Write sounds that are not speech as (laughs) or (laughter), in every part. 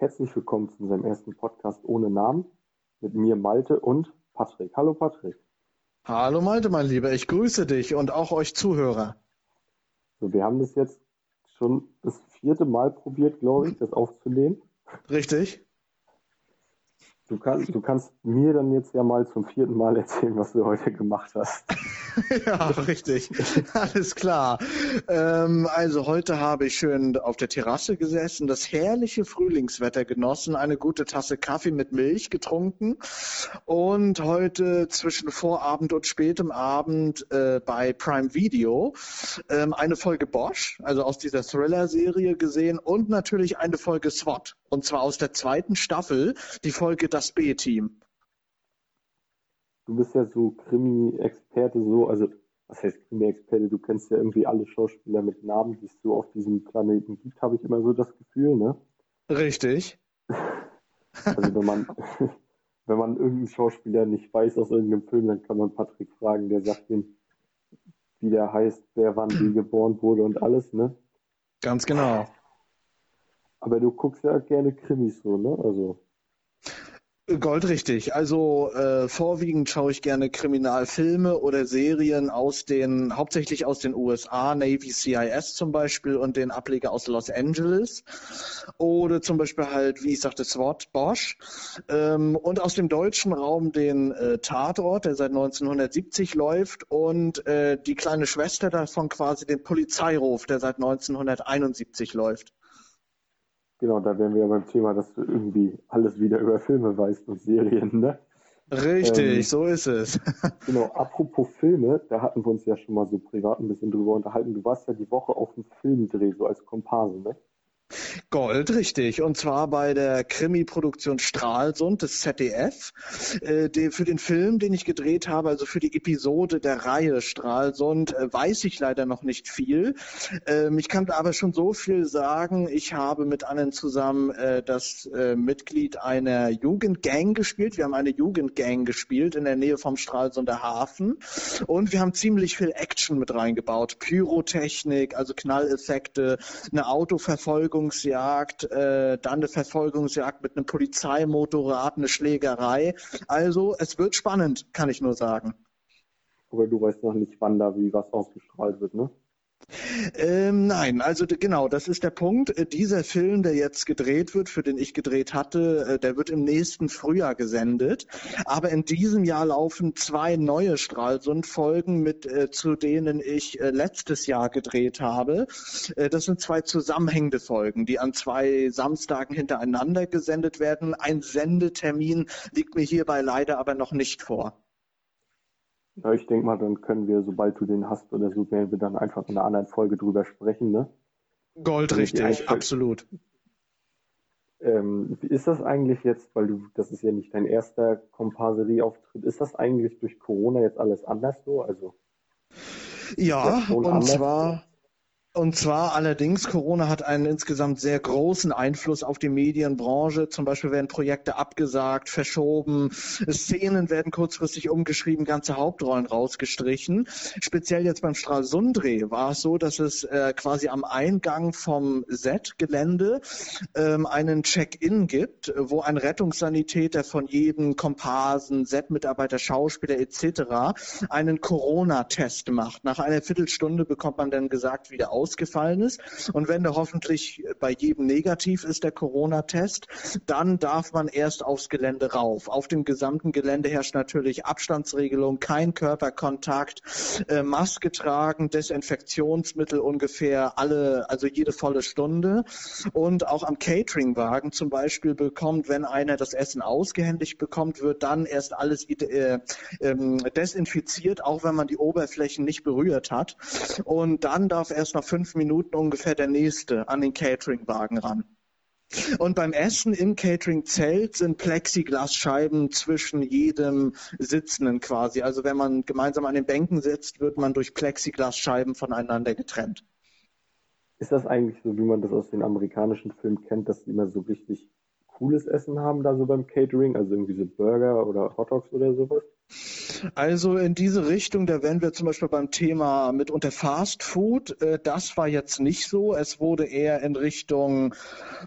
herzlich willkommen zu unserem ersten Podcast ohne Namen mit mir Malte und Patrick. Hallo Patrick. Hallo Malte, mein Lieber, ich grüße dich und auch euch Zuhörer. So, wir haben das jetzt schon das vierte Mal probiert, glaube ich, das aufzunehmen. Richtig. Du, kann, du kannst mir dann jetzt ja mal zum vierten Mal erzählen, was du heute gemacht hast. (laughs) ja, richtig. Alles klar. Ähm, also heute habe ich schön auf der Terrasse gesessen, das herrliche Frühlingswetter genossen, eine gute Tasse Kaffee mit Milch getrunken und heute zwischen Vorabend und spätem Abend äh, bei Prime Video ähm, eine Folge Bosch, also aus dieser Thriller-Serie gesehen und natürlich eine Folge SWAT. Und zwar aus der zweiten Staffel, die Folge Das B-Team du bist ja so Krimi-Experte, so, also was heißt Krimi-Experte? Du kennst ja irgendwie alle Schauspieler mit Namen, die es so auf diesem Planeten gibt, habe ich immer so das Gefühl, ne? Richtig. Also wenn man, (laughs) wenn man irgendeinen Schauspieler nicht weiß aus irgendeinem Film, dann kann man Patrick fragen, der sagt ihm, wie der heißt, wer wann wie (clears throat) geboren wurde und alles, ne? Ganz genau. Aber du guckst ja gerne Krimis so, ne? Also. Goldrichtig. Also äh, vorwiegend schaue ich gerne Kriminalfilme oder Serien aus den, hauptsächlich aus den USA, Navy CIS zum Beispiel und den Ableger aus Los Angeles. Oder zum Beispiel halt, wie ich sagte, SWAT Bosch. Ähm, und aus dem deutschen Raum den äh, Tatort, der seit 1970 läuft und äh, die kleine Schwester davon quasi den Polizeiruf, der seit 1971 läuft. Genau, da wären wir ja beim Thema, dass du irgendwie alles wieder über Filme weißt und Serien, ne? Richtig, ähm, so ist es. (laughs) genau, apropos Filme, da hatten wir uns ja schon mal so privat ein bisschen drüber unterhalten. Du warst ja die Woche auf dem Filmdreh, so als Komparse, ne? Gold, richtig. Und zwar bei der Krimi-Produktion Stralsund des ZDF. Äh, für den Film, den ich gedreht habe, also für die Episode der Reihe Stralsund, äh, weiß ich leider noch nicht viel. Ähm, ich kann aber schon so viel sagen. Ich habe mit anderen zusammen äh, das äh, Mitglied einer Jugendgang gespielt. Wir haben eine Jugendgang gespielt in der Nähe vom Stralsunder Hafen. Und wir haben ziemlich viel Action mit reingebaut. Pyrotechnik, also Knalleffekte, eine Autoverfolgung Verfolgungsjagd, äh, dann eine Verfolgungsjagd mit einem Polizeimotorrad, eine Schlägerei. Also es wird spannend, kann ich nur sagen. Aber du weißt noch nicht, wann da wie was ausgestrahlt wird, ne? Ähm, nein, also genau, das ist der Punkt. Äh, dieser Film, der jetzt gedreht wird, für den ich gedreht hatte, äh, der wird im nächsten Frühjahr gesendet. Aber in diesem Jahr laufen zwei neue Stralsund-Folgen, mit äh, zu denen ich äh, letztes Jahr gedreht habe. Äh, das sind zwei zusammenhängende Folgen, die an zwei Samstagen hintereinander gesendet werden. Ein Sendetermin liegt mir hierbei leider aber noch nicht vor. Ja, ich denke mal, dann können wir, sobald du den hast oder so, werden wir dann einfach in einer anderen Folge drüber sprechen, ne? Goldrichtig, absolut. Ähm, wie ist das eigentlich jetzt, weil du, das ist ja nicht dein erster Komparserie-Auftritt, ist das eigentlich durch Corona jetzt alles anders so? Also ja, und zwar und zwar allerdings, Corona hat einen insgesamt sehr großen Einfluss auf die Medienbranche. Zum Beispiel werden Projekte abgesagt, verschoben, Szenen werden kurzfristig umgeschrieben, ganze Hauptrollen rausgestrichen. Speziell jetzt beim Stralsundreh war es so, dass es äh, quasi am Eingang vom Set-Gelände ähm, einen Check-in gibt, wo ein Rettungssanitäter von jedem Komparsen, Set-Mitarbeiter, Schauspieler etc. einen Corona-Test macht. Nach einer Viertelstunde bekommt man dann gesagt, wie der ausgefallen ist. Und wenn der hoffentlich bei jedem negativ ist, der Corona-Test, dann darf man erst aufs Gelände rauf. Auf dem gesamten Gelände herrscht natürlich Abstandsregelung, kein Körperkontakt, äh, Maske tragen, Desinfektionsmittel ungefähr alle, also jede volle Stunde. Und auch am Cateringwagen zum Beispiel bekommt, wenn einer das Essen ausgehändigt bekommt, wird dann erst alles äh, äh, desinfiziert, auch wenn man die Oberflächen nicht berührt hat. Und dann darf erst noch fünf Minuten ungefähr der nächste an den Cateringwagen ran. Und beim Essen im Catering-Zelt sind Plexiglasscheiben zwischen jedem Sitzenden quasi. Also wenn man gemeinsam an den Bänken sitzt, wird man durch Plexiglasscheiben voneinander getrennt. Ist das eigentlich so, wie man das aus den amerikanischen Filmen kennt, dass die immer so richtig cooles Essen haben da so beim Catering, also irgendwie so Burger oder Hotdogs oder sowas? Also in diese Richtung, da wären wir zum Beispiel beim Thema mitunter Fast Food. Äh, das war jetzt nicht so. Es wurde eher in Richtung,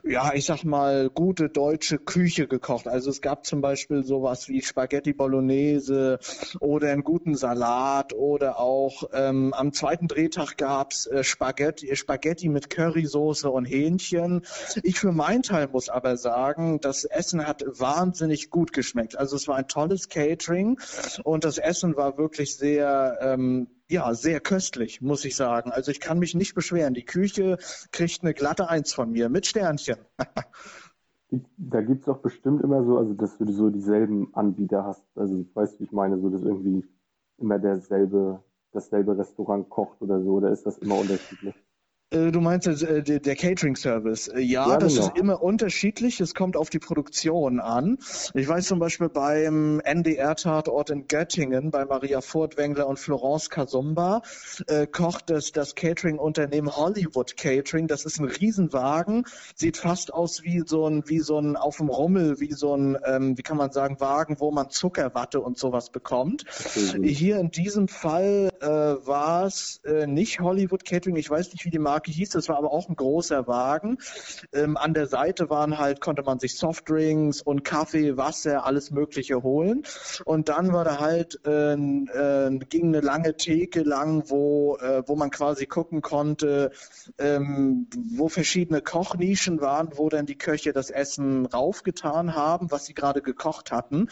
ja, ich sag mal, gute deutsche Küche gekocht. Also es gab zum Beispiel sowas wie Spaghetti Bolognese oder einen guten Salat oder auch ähm, am zweiten Drehtag gab's äh, Spaghetti, Spaghetti mit Currysoße und Hähnchen. Ich für meinen Teil muss aber sagen, das Essen hat wahnsinnig gut geschmeckt. Also es war ein tolles Catering und das Essen war wirklich sehr, ähm, ja, sehr köstlich, muss ich sagen. Also ich kann mich nicht beschweren. Die Küche kriegt eine glatte Eins von mir mit Sternchen. (laughs) da gibt es doch bestimmt immer so, also dass du so dieselben Anbieter hast. Also weißt du, wie ich meine, so dass irgendwie immer derselbe, dasselbe Restaurant kocht oder so, oder ist das immer unterschiedlich? Äh, du meinst äh, der, Catering-Service. Äh, ja, ja, das genau. ist immer unterschiedlich. Es kommt auf die Produktion an. Ich weiß zum Beispiel beim NDR-Tatort in Göttingen, bei Maria Furtwängler und Florence Kasumba, äh, kocht das, das Catering-Unternehmen Hollywood Catering. Das ist ein Riesenwagen, sieht fast aus wie so ein, wie so ein auf dem Rummel, wie so ein, ähm, wie kann man sagen, Wagen, wo man Zuckerwatte und sowas bekommt. Mhm. Hier in diesem Fall äh, war es äh, nicht Hollywood Catering. Ich weiß nicht, wie die Marke Marke hieß. Das war aber auch ein großer Wagen. Ähm, an der Seite waren halt, konnte man sich Softdrinks und Kaffee, Wasser, alles Mögliche holen. Und dann war da halt, äh, äh, ging eine lange Theke lang, wo, äh, wo man quasi gucken konnte, ähm, wo verschiedene Kochnischen waren, wo dann die Köche das Essen raufgetan haben, was sie gerade gekocht hatten,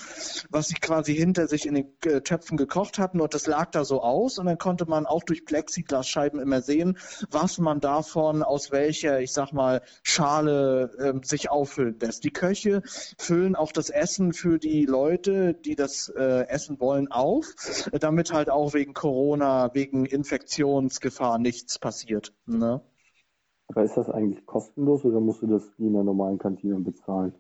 was sie quasi hinter sich in den äh, Töpfen gekocht hatten und das lag da so aus und dann konnte man auch durch Plexiglasscheiben immer sehen, was man davon, aus welcher, ich sag mal, Schale äh, sich auffüllen lässt. Die Köche füllen auch das Essen für die Leute, die das äh, essen wollen, auf, damit halt auch wegen Corona, wegen Infektionsgefahr nichts passiert. Ne? Aber ist das eigentlich kostenlos oder musst du das wie in der normalen Kantine bezahlen?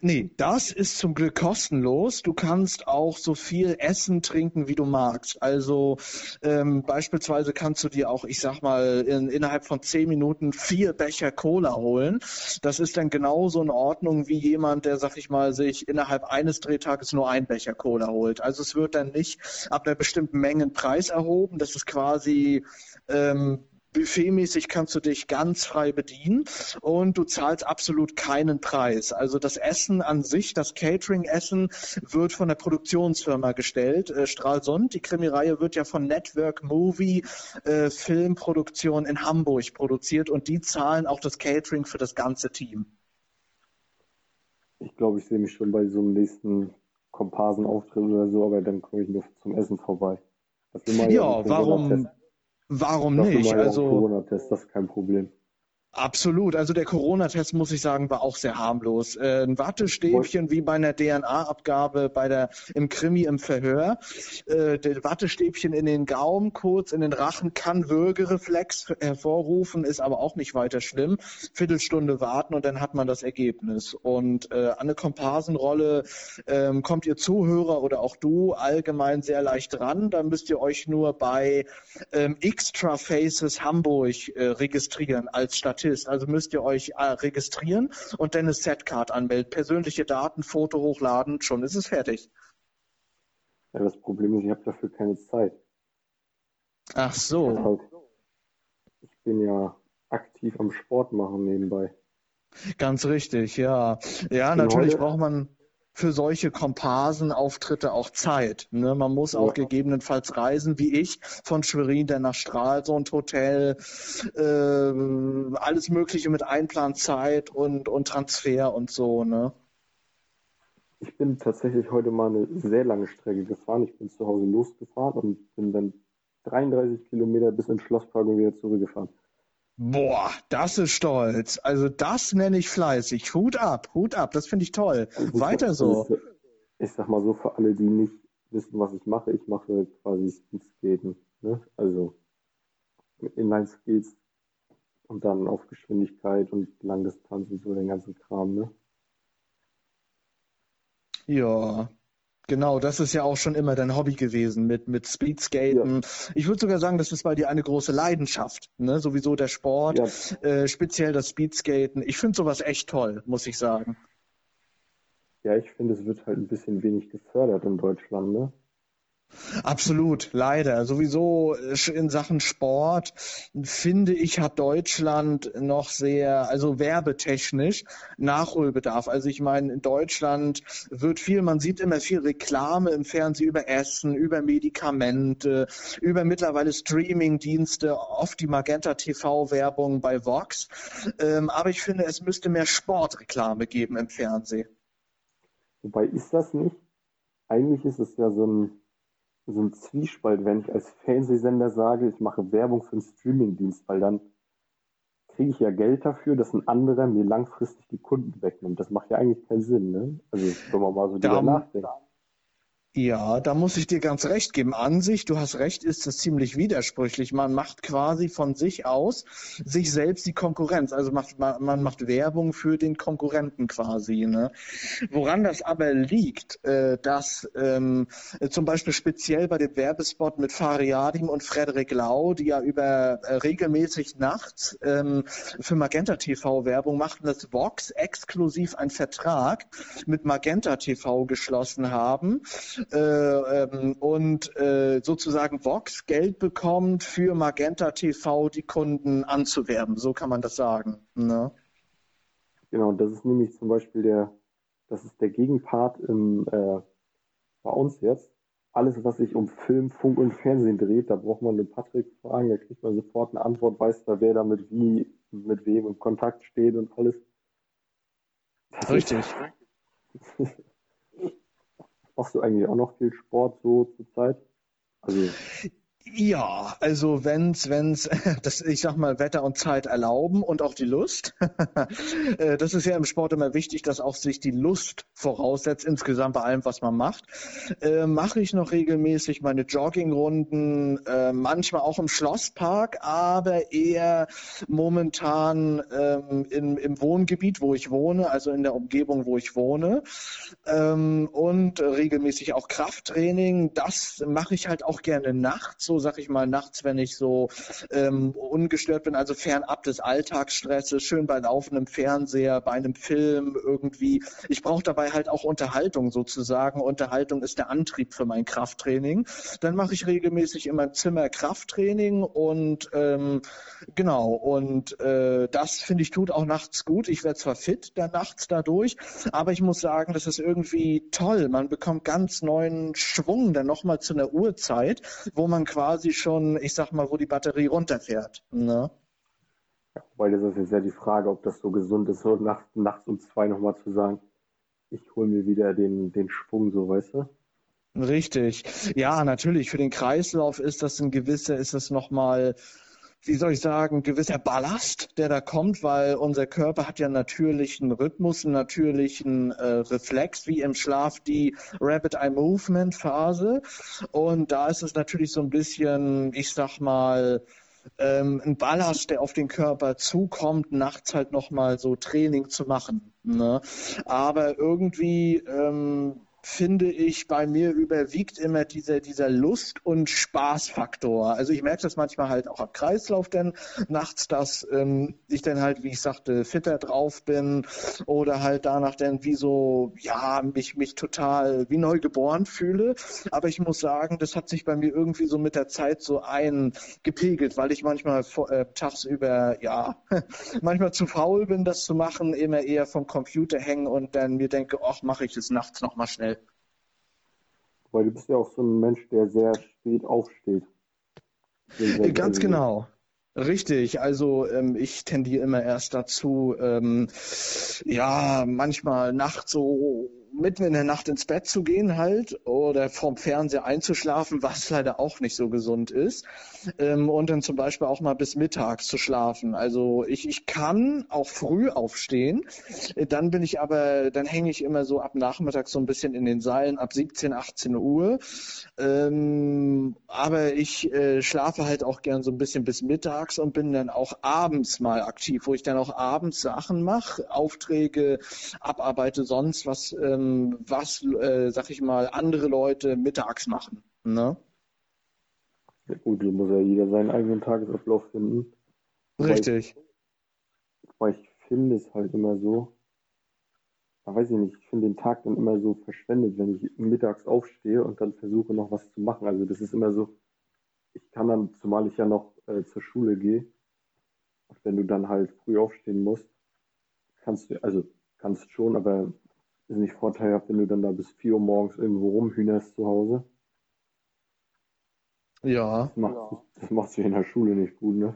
Nee, das ist zum Glück kostenlos. Du kannst auch so viel essen, trinken, wie du magst. Also ähm, beispielsweise kannst du dir auch, ich sag mal, in, innerhalb von zehn Minuten vier Becher Cola holen. Das ist dann genauso in Ordnung wie jemand, der, sag ich mal, sich innerhalb eines Drehtages nur ein Becher Cola holt. Also es wird dann nicht ab einer bestimmten Menge Preis erhoben. Das ist quasi ähm, buffetmäßig kannst du dich ganz frei bedienen und du zahlst absolut keinen Preis. Also das Essen an sich, das Catering-Essen wird von der Produktionsfirma gestellt. Äh, Stralsund, die Krimireihe wird ja von Network Movie äh, Filmproduktion in Hamburg produziert und die zahlen auch das Catering für das ganze Team. Ich glaube, ich sehe mich schon bei so einem nächsten Komparsenauftritt oder so, aber dann komme ich nur zum Essen vorbei. ja, ja warum? Warum nicht? Also Corona-Test, das ist kein Problem. Absolut. Also der Corona-Test, muss ich sagen, war auch sehr harmlos. Äh, ein Wattestäbchen wie bei einer DNA-Abgabe bei der im Krimi im Verhör. Äh, der Wattestäbchen in den Gaumen kurz, in den Rachen kann Würgereflex hervorrufen, ist aber auch nicht weiter schlimm. Viertelstunde warten und dann hat man das Ergebnis. Und äh, an eine Komparsenrolle ähm, kommt ihr Zuhörer oder auch du allgemein sehr leicht ran. Dann müsst ihr euch nur bei ähm, Extra Faces Hamburg äh, registrieren als Stadt Statist. Also müsst ihr euch äh, registrieren und dann eine Setcard anmelden. Persönliche Daten, Foto hochladen, schon ist es fertig. Ja, das Problem ist, ich habe dafür keine Zeit. Ach so. Ich bin ja aktiv am Sport machen nebenbei. Ganz richtig, ja. Ja, natürlich braucht man für solche Komparsenauftritte auch Zeit. Ne? Man muss auch ja. gegebenenfalls reisen, wie ich, von Schwerin dann nach Stralsund Hotel, äh, alles Mögliche mit Einplanzeit und, und Transfer und so. Ne? Ich bin tatsächlich heute mal eine sehr lange Strecke gefahren. Ich bin zu Hause losgefahren und bin dann 33 Kilometer bis ins Schlosspark und wieder zurückgefahren. Boah, das ist stolz. Also das nenne ich fleißig. Hut ab, Hut ab, das finde ich toll. Also Weiter so. Ich sag mal so, für alle, die nicht wissen, was ich mache, ich mache quasi Speedskaten. Ne? Also Inline-Skates und dann auf Geschwindigkeit und Langdistanz und so den ganzen Kram. Ne? Ja, Genau, das ist ja auch schon immer dein Hobby gewesen mit, mit Speedskaten. Ja. Ich würde sogar sagen, das ist bei dir eine große Leidenschaft. Ne? Sowieso der Sport, ja. äh, speziell das Speedskaten. Ich finde sowas echt toll, muss ich sagen. Ja, ich finde, es wird halt ein bisschen wenig gefördert in Deutschland. Ne? Absolut, leider. Sowieso in Sachen Sport finde ich, hat Deutschland noch sehr, also werbetechnisch Nachholbedarf. Also ich meine, in Deutschland wird viel, man sieht immer viel Reklame im Fernsehen über Essen, über Medikamente, über mittlerweile Streamingdienste, oft die Magenta TV-Werbung bei Vox. Ähm, aber ich finde, es müsste mehr Sportreklame geben im Fernsehen. Wobei ist das nicht? Eigentlich ist es ja so ein so ein Zwiespalt, wenn ich als Fernsehsender sage, ich mache Werbung für einen Streamingdienst, weil dann kriege ich ja Geld dafür, dass ein anderer mir langfristig die Kunden wegnimmt. Das macht ja eigentlich keinen Sinn, ne? Also, wenn man mal so drüber nachdenkt. Ja, da muss ich dir ganz recht geben. An sich, du hast recht, ist es ziemlich widersprüchlich. Man macht quasi von sich aus sich selbst die Konkurrenz. Also macht, man, man macht Werbung für den Konkurrenten quasi. Ne? Woran das aber liegt, äh, dass ähm, zum Beispiel speziell bei dem Werbespot mit Fariadim und Frederik Lau, die ja über äh, regelmäßig nachts ähm, für Magenta TV Werbung machten, dass Vox exklusiv einen Vertrag mit Magenta TV geschlossen haben äh, ähm, und äh, sozusagen Vox Geld bekommt, für Magenta TV die Kunden anzuwerben. So kann man das sagen. Ne? Genau, das ist nämlich zum Beispiel der, das ist der Gegenpart im, äh, bei uns jetzt. Alles, was sich um Film, Funk und Fernsehen dreht, da braucht man den Patrick fragen, da kriegt man sofort eine Antwort, weiß da, wer damit wie, mit wem in Kontakt steht und alles. Das Richtig. (laughs) Machst du eigentlich auch noch viel Sport so zur Zeit? Also ja, also wenn's, wenn's, (laughs) das, ich sag mal, Wetter und Zeit erlauben und auch die Lust. (laughs) Äh, das ist ja im Sport immer wichtig, dass auch sich die Lust voraussetzt, insgesamt bei allem, was man macht. Äh, Mache ich noch regelmäßig meine Joggingrunden, äh, manchmal auch im Schlosspark, aber eher momentan ähm, in, im Wohngebiet, wo ich wohne, also in der Umgebung, wo ich wohne. Ähm, und regelmäßig auch Krafttraining. Das mache ich halt auch gerne nachts so, sag ich mal, nachts, wenn ich so ähm, ungestört bin, also fernab des Alltagsstresses, schön bei laufendem Fernseher, bei einem Film irgendwie. Ich brauche dabei halt auch Unterhaltung sozusagen. Unterhaltung ist der Antrieb für mein Krafttraining. Dann mache ich regelmäßig in meinem Zimmer Krafttraining und ähm, genau, und äh, das finde ich tut auch nachts gut. Ich werde zwar fit dann nachts dadurch, aber ich muss sagen, das ist irgendwie toll. Man bekommt ganz neuen Schwung dann nochmal zu einer Uhrzeit, wo man quasi quasi schon, ich sag mal, wo die Batterie runterfährt. Ne? Ja, weil das ist jetzt ja die Frage, ob das so gesund ist, so nachts, nachts um zwei nochmal zu sagen, ich hole mir wieder den, den Schwung, so weißt du? Richtig. Ja, natürlich. Für den Kreislauf ist das ein gewisser, ist das nochmal, wie soll ich sagen, gewisser Ballast, der da kommt, weil unser Körper hat ja natürlichen Rhythmus, einen natürlichen äh, Reflex, wie im Schlaf die Rapid Eye Movement Phase. Und da ist es natürlich so ein bisschen, ich sag mal, ähm, ein Ballast, der auf den Körper zukommt, nachts halt nochmal so Training zu machen. Ne? Aber irgendwie ähm, finde ich, bei mir überwiegt immer dieser, dieser Lust- und Spaßfaktor. Also ich merke das manchmal halt auch am Kreislauf denn nachts, dass ähm, ich dann halt, wie ich sagte, fitter drauf bin oder halt danach dann wie so, ja, mich, mich total wie neu geboren fühle. Aber ich muss sagen, das hat sich bei mir irgendwie so mit der Zeit so eingepegelt, weil ich manchmal äh, tagsüber, ja, (laughs) manchmal zu faul bin, das zu machen, immer eher vom Computer hängen und dann mir denke, ach, mache ich es nachts nochmal schnell. Weil du bist ja auch so ein Mensch, der sehr spät aufsteht. Ganz genau. Richtig, also ähm, ich tendiere immer erst dazu, ähm, ja, manchmal nachts so mitten in der Nacht ins Bett zu gehen halt oder vorm Fernseher einzuschlafen, (laughs) was leider auch nicht so gesund ist. Ähm, und dann zum Beispiel auch mal bis mittags zu schlafen. Also ich, ich kann auch früh aufstehen. Dann bin ich aber, dann hänge ich immer so ab Nachmittag so ein bisschen in den Seilen ab 17, 18 Uhr. Ähm, aber ich äh, schlafe halt auch gern so ein bisschen bis mittags und bin dann auch abends mal aktiv, wo ich dann auch abends Sachen mache, Aufträge abarbeite, sonst was ähm, ähm, was, äh, sag ich mal, andere Leute mittags machen. Ne? Ja, gut, so muss ja jeder seinen eigenen Tagesablauf finden. Richtig. Weil ich, weil ich finde es halt immer so, da weiß ich nicht, ich finde den Tag dann immer so verschwendet, wenn ich mittags aufstehe und dann versuche noch was zu machen. Also das ist immer so, ich kann dann, zumal ich ja noch äh, zur Schule gehe, wenn du dann halt früh aufstehen musst, kannst du, also kannst schon, aber ist nicht vorteilhaft, wenn du dann da bis 4 Uhr morgens irgendwo rumhühnerst zu Hause. Ja. Das macht, das macht sich in der Schule nicht gut, ne?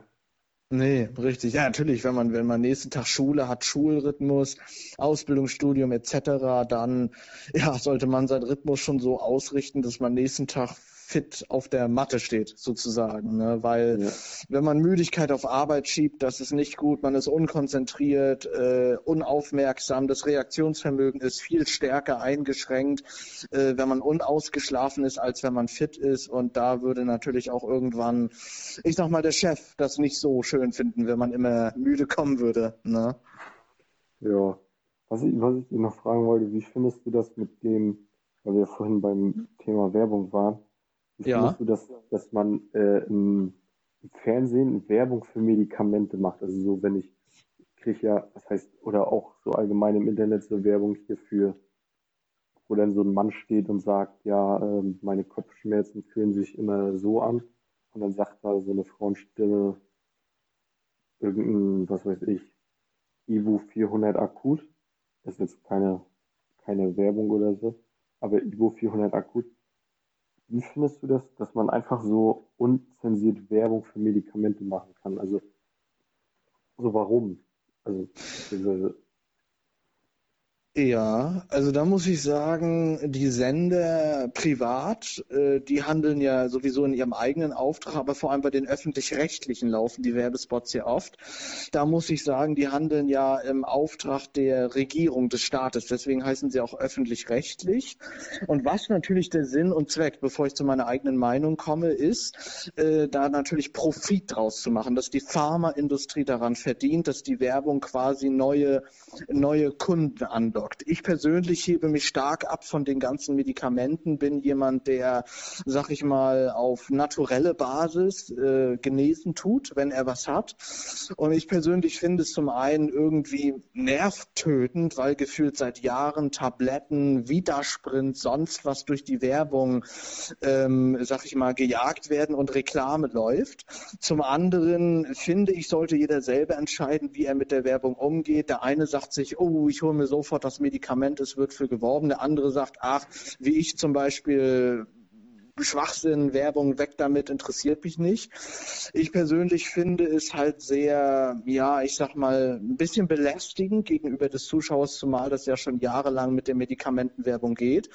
Nee, richtig. Ja, natürlich, wenn man, wenn man nächsten Tag Schule hat, Schulrhythmus, Ausbildungsstudium etc., dann ja, sollte man seinen Rhythmus schon so ausrichten, dass man nächsten Tag fit auf der Matte steht, sozusagen. Ne? Weil ja. wenn man Müdigkeit auf Arbeit schiebt, das ist nicht gut, man ist unkonzentriert, äh, unaufmerksam, das Reaktionsvermögen ist viel stärker eingeschränkt, äh, wenn man unausgeschlafen ist, als wenn man fit ist. Und da würde natürlich auch irgendwann, ich sag mal, der Chef das nicht so schön finden, wenn man immer müde kommen würde. Ne? Ja. Was ich, was ich noch fragen wollte, wie findest du das mit dem, weil wir vorhin beim Thema Werbung waren, wie ja. findest du, dass, dass man äh, im, Fernsehen Werbung für Medikamente macht? Also so, wenn ich, kriege ja, was heißt, oder auch so allgemein im Internet so Werbung hierfür, wo dann so ein Mann steht und sagt, ja, äh, meine Kopfschmerzen fühlen sich immer so an. Und dann sagt da so eine Frauenstimme irgendein, was weiß ich, Ibu 400 akut. Das ist jetzt keine, keine Werbung oder so, aber Ibu 400 akut wie findest du das, dass man einfach so unzensiert Werbung für Medikamente machen kann? Also, so warum? Also, ja, also da muss ich sagen, die Sender privat, äh, die handeln ja sowieso in ihrem eigenen Auftrag, aber vor allem bei den öffentlich-rechtlichen laufen die Werbespots ja oft. Da muss ich sagen, die handeln ja im Auftrag der Regierung des Staates. Deswegen heißen sie auch öffentlich-rechtlich. Und was natürlich der Sinn und Zweck, bevor ich zu meiner eigenen Meinung komme, ist, äh, da natürlich Profit draus zu machen, dass die Pharmaindustrie daran verdient, dass die Werbung quasi neue, neue Kunden andockt versorgt. Ich persönlich hebe mich stark ab von den ganzen Medikamenten, bin jemand, der, sag ich mal, auf naturelle Basis äh, genesen tut, wenn er was hat. Und ich persönlich finde es zum einen irgendwie nervtötend, weil gefühlt seit Jahren Tabletten, Vitasprint, sonst was durch die Werbung, ähm, sag ich mal, gejagt werden und Reklame läuft. Zum anderen finde ich, sollte jeder selber entscheiden, wie er mit der Werbung umgeht. Der eine sagt sich, oh, ich hole mir sofort das Medikament es wird für geworben. Der andere sagt, ach, wie ich zum Beispiel Schwachsinn, Werbung, weg damit, interessiert mich nicht. Ich persönlich finde es halt sehr, ja, ich sag mal, ein bisschen belästigend gegenüber des Zuschauers, zumal das ja schon jahrelang mit der Medikamentenwerbung geht.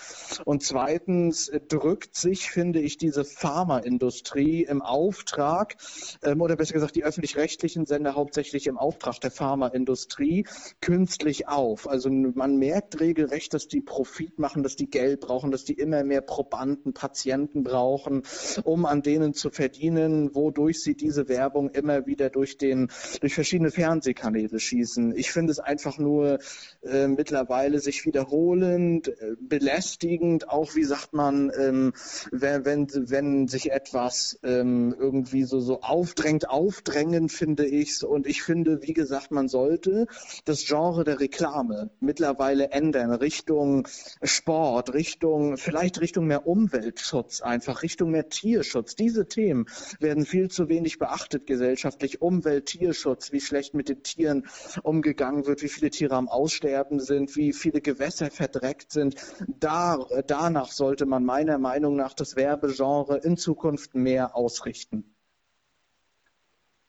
Und zweitens drückt sich, finde ich, diese Pharmaindustrie im Auftrag, ähm, oder besser gesagt die öffentlich-rechtlichen Sender hauptsächlich im Auftrag der Pharmaindustrie künstlich auf. Also man merkt regelrecht, dass die Profit machen, dass die Geld brauchen, dass die immer mehr Probanden, Patienten Abonnenten brauchen, um an denen zu verdienen, wodurch sie diese Werbung immer wieder durch den durch verschiedene Fernsehkanäle schießen. Ich finde es einfach nur äh, mittlerweile sich wiederholend, äh, belästigend, auch wie sagt man, ähm, wenn, wenn, wenn sich etwas ähm, irgendwie so, so aufdrängt, aufdrängen, finde ich Und ich finde, wie gesagt, man sollte das Genre der Reklame mittlerweile ändern, Richtung Sport, Richtung, vielleicht Richtung mehr Umweltschutz einfach, Richtung mehr Tierschutz. Diese Themen werden viel zu wenig beachtet gesellschaftlich. Umwelt, Tierschutz, wie schlecht mit den Tieren umgegangen wird, wie viele Tiere am Aussterben sind, wie viele Gewässer verdreckt sind. Da, danach sollte man meiner Meinung nach das Werbegenre in Zukunft mehr ausrichten.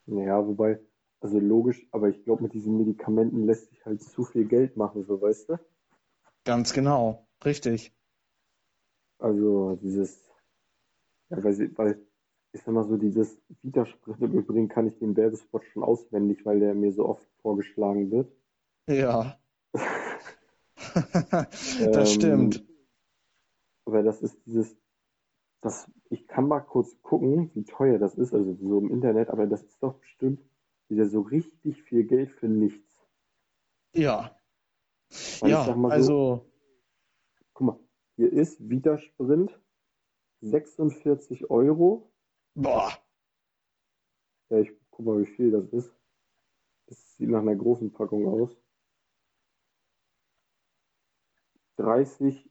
Ja, wobei, also logisch, aber ich glaube, mit diesen Medikamenten lässt sich halt zu viel Geld machen, so weißt du? Ganz genau, richtig. Also dieses ja, weil, weil ich sag mal so, dieses Widerspruch im Übrigen kann ich den Werbespot schon auswendig, weil der mir so oft vorgeschlagen wird. Ja. (laughs) das ähm, stimmt. Aber das ist dieses, das, ich kann mal kurz gucken, wie teuer das ist, also so im Internet, aber das ist doch bestimmt wieder so richtig viel Geld für nichts. Ja. Weil ja, so, also. Guck mal, hier ist Widersprint 46 Euro. Boah. Ja, ich guck mal, wie viel das ist. Das sieht nach einer großen Packung aus. 30,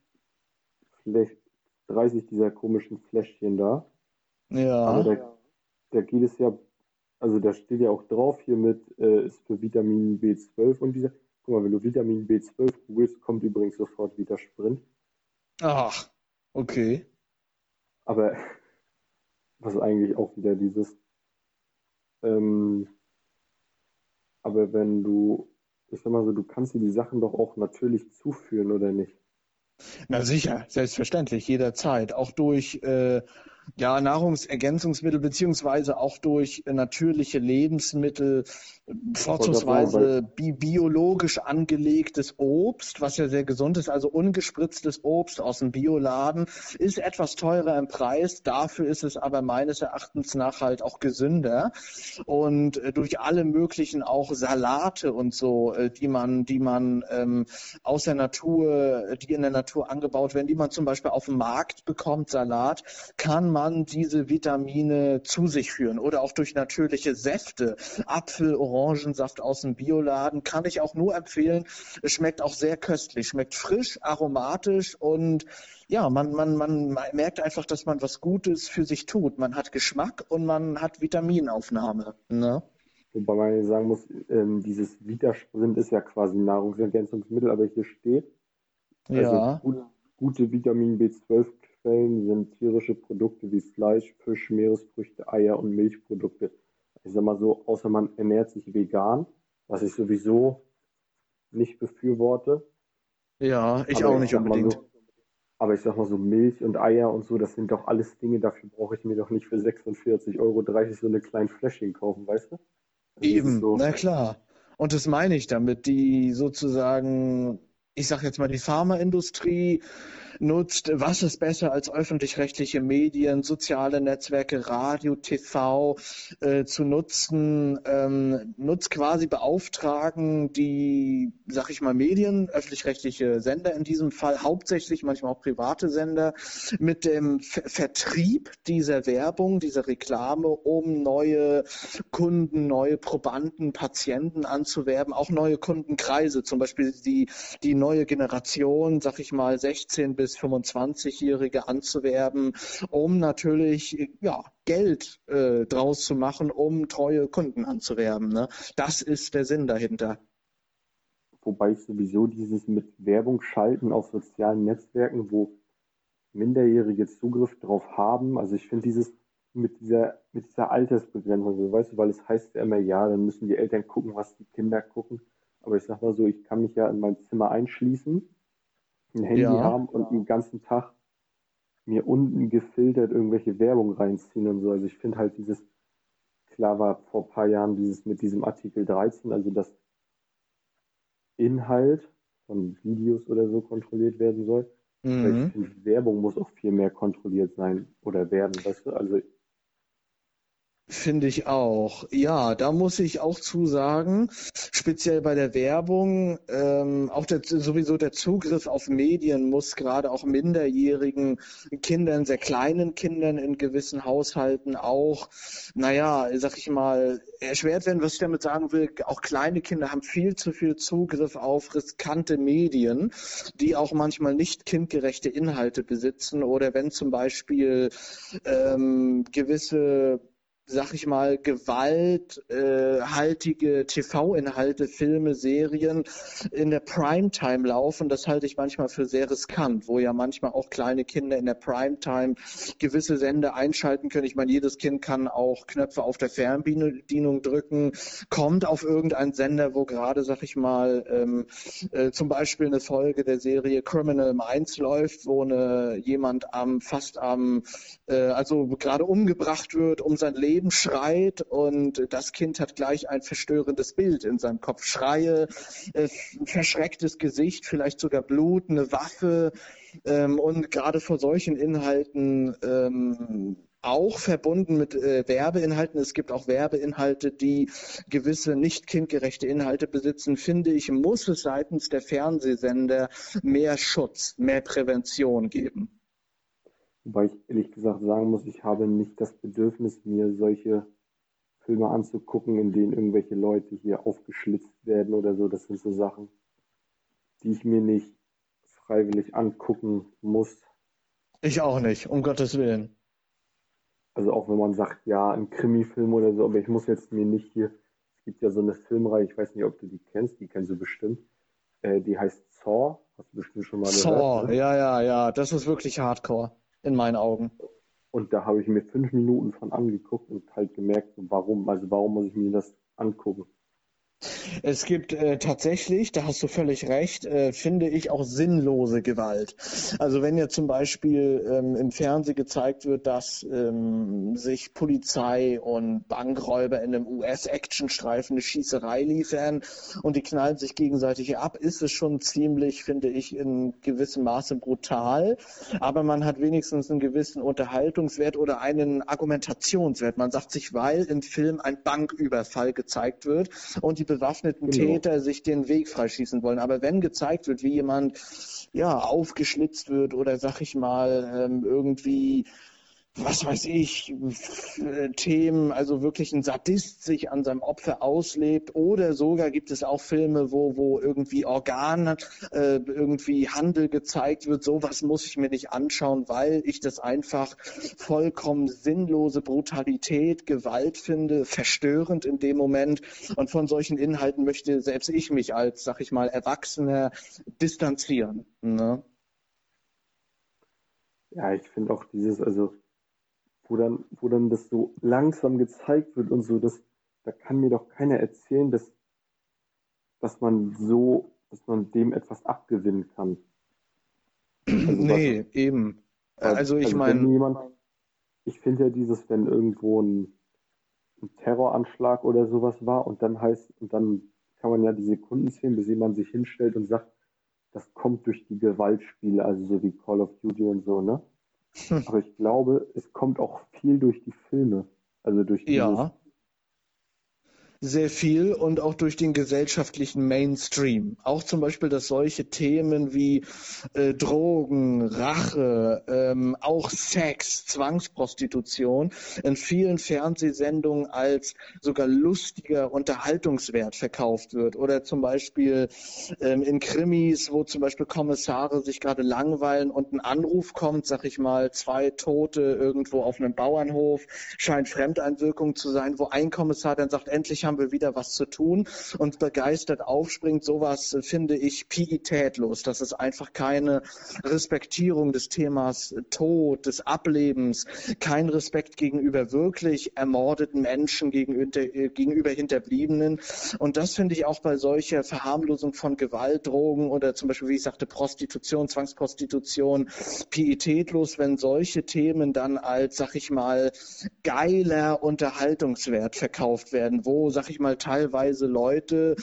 30 dieser komischen Fläschchen da. Ja. Aber da, da geht es ja, also da steht ja auch drauf, hiermit äh, ist für Vitamin B12 und dieser. Guck mal, wenn du Vitamin B12 googelst, kommt übrigens sofort wieder Sprint. Ach, okay. Aber was eigentlich auch wieder dieses, ähm, aber wenn du, ich sag mal so, du kannst dir die Sachen doch auch natürlich zuführen, oder nicht? Na sicher, selbstverständlich, jederzeit. Auch durch äh, ja, Nahrungsergänzungsmittel beziehungsweise auch durch natürliche Lebensmittel, vorzugsweise bi biologisch angelegtes Obst, was ja sehr gesund ist, also ungespritztes Obst aus dem Bioladen, ist etwas teurer im Preis. Dafür ist es aber meines Erachtens nach halt auch gesünder. Und äh, durch alle möglichen auch Salate und so, äh, die man, die man ähm, aus der Natur, die in der Natur angebaut werden, die man zum Beispiel auf dem Markt bekommt, Salat, kann man diese Vitamine zu sich führen oder auch durch natürliche Säfte, Apfel, Orangensaft aus dem Bioladen, kann ich auch nur empfehlen. Es schmeckt auch sehr köstlich, schmeckt frisch, aromatisch und ja, man, man, man merkt einfach, dass man was Gutes für sich tut. Man hat Geschmack und man hat Vitaminaufnahme. Ne? Wobei man sagen muss, ähm, dieses Vitasprint ist ja quasi ein Nahrungsergänzungsmittel, aber hier steht, also ja. gut, gute Vitamin B12 Quellen sind tierische Produkte wie Fleisch, Fisch, Meeresfrüchte, Eier und Milchprodukte. Ich sag mal so, außer man ernährt sich vegan, was ich sowieso nicht befürworte. Ja, ich aber auch nicht unbedingt. So, aber ich sag mal so, Milch und Eier und so, das sind doch alles Dinge, dafür brauche ich mir doch nicht für 46,30 Euro so eine kleine Fläschchen kaufen, weißt du? Das Eben, so. na klar. Und das meine ich damit, die sozusagen, ich sag jetzt mal, die Pharmaindustrie nutzt, was ist besser als öffentlich-rechtliche Medien, soziale Netzwerke, Radio, TV äh, zu nutzen, ähm, nutzt quasi beauftragen die, sag ich mal, Medien, öffentlich-rechtliche Sender in diesem Fall, hauptsächlich manchmal auch private Sender, mit dem Ver Vertrieb dieser Werbung, dieser Reklame, um neue Kunden, neue Probanden, Patienten anzuwerben, auch neue Kundenkreise, zum Beispiel die, die neue Generation, sag ich mal, 16 bis bis 25-Jährige anzuwerben, um natürlich ja, Geld äh, draus zu machen, um treue Kunden anzuwerben. Ne? Das ist der Sinn dahinter. Wobei ich sowieso dieses mit Werbung schalten auf sozialen Netzwerken, wo Minderjährige Zugriff drauf haben, also ich finde dieses mit dieser, mit dieser Altersbegrenzung, so, weißt du, weil es heißt ja immer, ja, dann müssen die Eltern gucken, was die Kinder gucken. Aber ich sag mal so, ich kann mich ja in mein Zimmer einschließen ein Handy ja. haben und den ganzen Tag mir unten gefiltert irgendwelche Werbung reinziehen und so. Also ich finde halt dieses, klar war vor ein paar Jahren dieses mit diesem Artikel 13, also dass Inhalt von Videos oder so kontrolliert werden soll. Mhm. Ich finde, Werbung muss auch viel mehr kontrolliert sein oder werden, weißt du? Also Finde ich auch. Ja, da muss ich auch zu sagen, speziell bei der Werbung, ähm, auch der, sowieso der Zugriff auf Medien muss gerade auch minderjährigen Kindern, sehr kleinen Kindern in gewissen Haushalten auch, naja, sag ich mal, erschwert werden. Was ich damit sagen will, auch kleine Kinder haben viel zu viel Zugriff auf riskante Medien, die auch manchmal nicht kindgerechte Inhalte besitzen oder wenn zum Beispiel ähm, gewisse sag ich mal, gewalthaltige TV-Inhalte, Filme, Serien in der Primetime laufen. Das halte ich manchmal für sehr riskant, wo ja manchmal auch kleine Kinder in der Primetime gewisse Sender einschalten können. Ich meine, jedes Kind kann auch Knöpfe auf der Fernbedienung drücken, kommt auf irgendeinen Sender, wo gerade, sag ich mal, ähm, äh, zum Beispiel eine Folge der Serie Criminal Minds läuft, wo eine, jemand am fast am, äh, also gerade umgebracht wird, um sein Leben Leben schreit und das Kind hat gleich ein verstörendes Bild in seinem Kopf. Schreie, äh, verschrecktes Gesicht, vielleicht sogar Blut, eine Waffe. Ähm, und gerade vor solchen Inhalten ähm, auch verbunden mit äh, Werbeinhalten. Es gibt auch Werbeinhalte, die gewisse nicht kindgerechte Inhalte besitzen. Finde ich, muss es seitens der Fernsehsender mehr Schutz, mehr Prävention geben. Wobei ich ehrlich gesagt sagen muss, ich habe nicht das Bedürfnis, mir solche Filme anzugucken, in denen irgendwelche Leute hier aufgeschlitzt werden oder so. Das sind so Sachen, die ich mir nicht freiwillig angucken muss. Ich auch nicht, um Gottes Willen. Also auch wenn man sagt, ja, ein Krimi-Film oder so, aber ich muss jetzt mir nicht hier, es gibt ja so eine Filmreihe, ich weiß nicht, ob du die kennst, die kennst du bestimmt, äh, die heißt Saw, hast du bestimmt schon mal Saw, gehört. Saw, ne? ja, ja, ja, das ist wirklich Hardcore, in meinen Augen. Und da habe ich mir fünf Minuten von angeguckt und halt gemerkt, warum, also warum muss ich mir das angucken. Es gibt äh, tatsächlich, da hast du völlig recht, äh, finde ich auch sinnlose Gewalt. Also wenn ja zum Beispiel ähm, im Fernsehen gezeigt wird, dass ähm, sich Polizei und Bankräuber in einem US-Actionstreifen eine Schießerei liefern und die knallen sich gegenseitig ab, ist es schon ziemlich, finde ich, in gewissem Maße brutal. Aber man hat wenigstens einen gewissen Unterhaltungswert oder einen Argumentationswert. Man sagt sich, weil im Film ein Banküberfall gezeigt wird und die bewaffneten genau. Täter sich den Weg freischießen wollen. Aber wenn gezeigt wird, wie jemand ja aufgeschlitzt wird oder sag ich mal ähm, irgendwie was weiß ich, Themen, also wirklich ein Sadist sich an seinem Opfer auslebt oder sogar gibt es auch Filme, wo, wo irgendwie Organ, äh, irgendwie Handel gezeigt wird. Sowas muss ich mir nicht anschauen, weil ich das einfach vollkommen sinnlose Brutalität, Gewalt finde, verstörend in dem Moment. Und von solchen Inhalten möchte selbst ich mich als, sag ich mal, Erwachsener distanzieren. Ne? Ja, ich finde auch dieses, also wo dann, wo dann das so langsam gezeigt wird und so, das, da kann mir doch keiner erzählen, dass, dass man so, dass man dem etwas abgewinnen kann. Also nee, was, eben. Also ich also meine. Ich finde ja dieses, wenn irgendwo ein, ein, Terroranschlag oder sowas war und dann heißt, und dann kann man ja die Sekunden zählen, bis jemand sich hinstellt und sagt, das kommt durch die Gewaltspiele, also so wie Call of Duty und so, ne? Aber ich glaube, es kommt auch viel durch die Filme. Also durch dieses, ja sehr viel und auch durch den gesellschaftlichen Mainstream. Auch zum Beispiel, dass solche Themen wie äh, Drogen, Rache, ähm, auch Sex, Zwangsprostitution in vielen Fernsehsendungen als sogar lustiger Unterhaltungswert verkauft wird. Oder zum Beispiel ähm, in Krimis, wo zum Beispiel Kommissare sich gerade langweilen und ein Anruf kommt, sag ich mal, zwei Tote irgendwo auf einem Bauernhof, scheint Fremdeinwirkung zu sein, wo ein Kommissar dann sagt, endlich haben haben wir wieder was zu tun und begeistert aufspringt, sowas finde ich pietätlos. Das ist einfach keine Respektierung des Themas Tod, des Ablebens, kein Respekt gegenüber wirklich ermordeten Menschen, gegenüber Hinterbliebenen. Und das finde ich auch bei solcher Verharmlosung von Gewalt, Drogen oder zum Beispiel, wie ich sagte, Prostitution, Zwangsprostitution, pietätlos, wenn solche Themen dann als, sag ich mal, geiler Unterhaltungswert verkauft werden, wo, sag ich mal, teilweise Leute,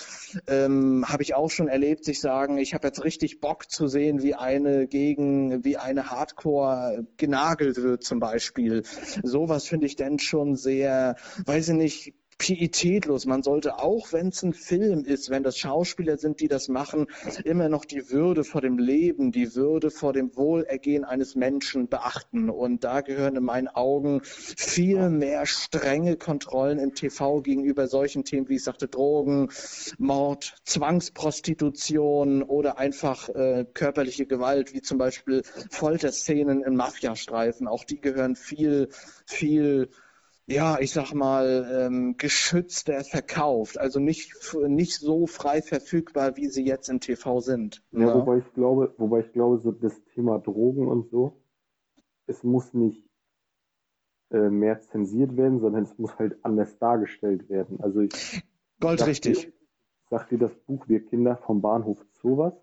ähm, habe ich auch schon erlebt, sich sagen, ich habe jetzt richtig Bock zu sehen, wie eine gegen, wie eine Hardcore genagelt wird zum Beispiel. Sowas finde ich denn schon sehr, weiß ich nicht, pietätlos. Man sollte auch, wenn es ein Film ist, wenn das Schauspieler sind, die das machen, immer noch die Würde vor dem Leben, die Würde vor dem Wohlergehen eines Menschen beachten. Und da gehören in meinen Augen viel mehr strenge Kontrollen im TV gegenüber solchen Themen, wie ich sagte, Drogen, Mord, Zwangsprostitution oder einfach äh, körperliche Gewalt, wie zum Beispiel Folterszenen in Mafiastreifen. Auch die gehören viel, viel ja, ich sag mal, ähm, geschützter verkauft, also nicht, nicht so frei verfügbar, wie sie jetzt im TV sind. Ja, ja, wobei ich glaube, wobei ich glaube, so das Thema Drogen und so, es muss nicht äh, mehr zensiert werden, sondern es muss halt anders dargestellt werden. Also ich Goldrichtig. Sagt dir das Buch Wir Kinder vom Bahnhof Zoo was?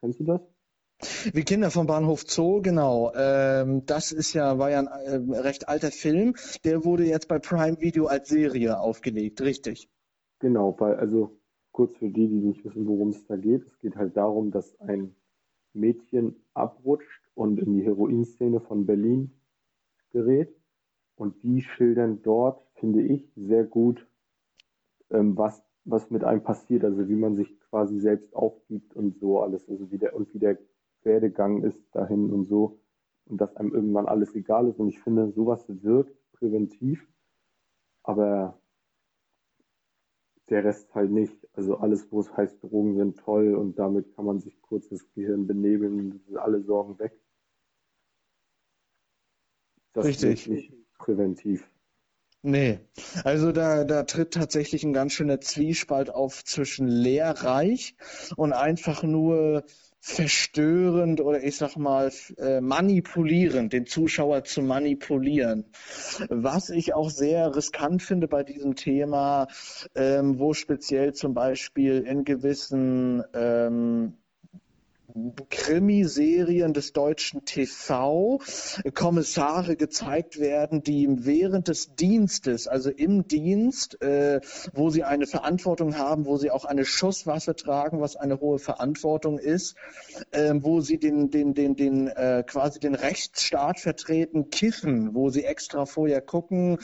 Kennst du das? Wie Kinder vom Bahnhof Zoo, genau. Ähm, das ist ja, war ja ein äh, recht alter Film. Der wurde jetzt bei Prime Video als Serie aufgelegt, richtig? Genau, weil, also kurz für die, die nicht wissen, worum es da geht. Es geht halt darum, dass ein Mädchen abrutscht und in die Heroinszene von Berlin gerät. Und die schildern dort, finde ich, sehr gut, ähm, was, was mit einem passiert, also wie man sich quasi selbst aufgibt und so alles, also wie der, und wie der Werdegang ist dahin und so und dass einem irgendwann alles egal ist. Und ich finde, sowas wirkt präventiv, aber der Rest halt nicht. Also alles, wo es heißt, Drogen sind toll und damit kann man sich kurz das Gehirn benebeln, alle Sorgen weg. Das Richtig. ist nicht präventiv. Nee, also da, da tritt tatsächlich ein ganz schöner Zwiespalt auf zwischen lehrreich und einfach nur verstörend oder ich sag mal äh, manipulierend, den Zuschauer zu manipulieren. Was ich auch sehr riskant finde bei diesem Thema, ähm, wo speziell zum Beispiel in gewissen ähm, Krimiserien des deutschen TV Kommissare gezeigt werden, die während des Dienstes, also im Dienst, äh, wo sie eine Verantwortung haben, wo sie auch eine Schusswaffe tragen, was eine hohe Verantwortung ist, äh, wo sie den, den, den, den äh, quasi den Rechtsstaat vertreten, kiffen, wo sie extra vorher gucken.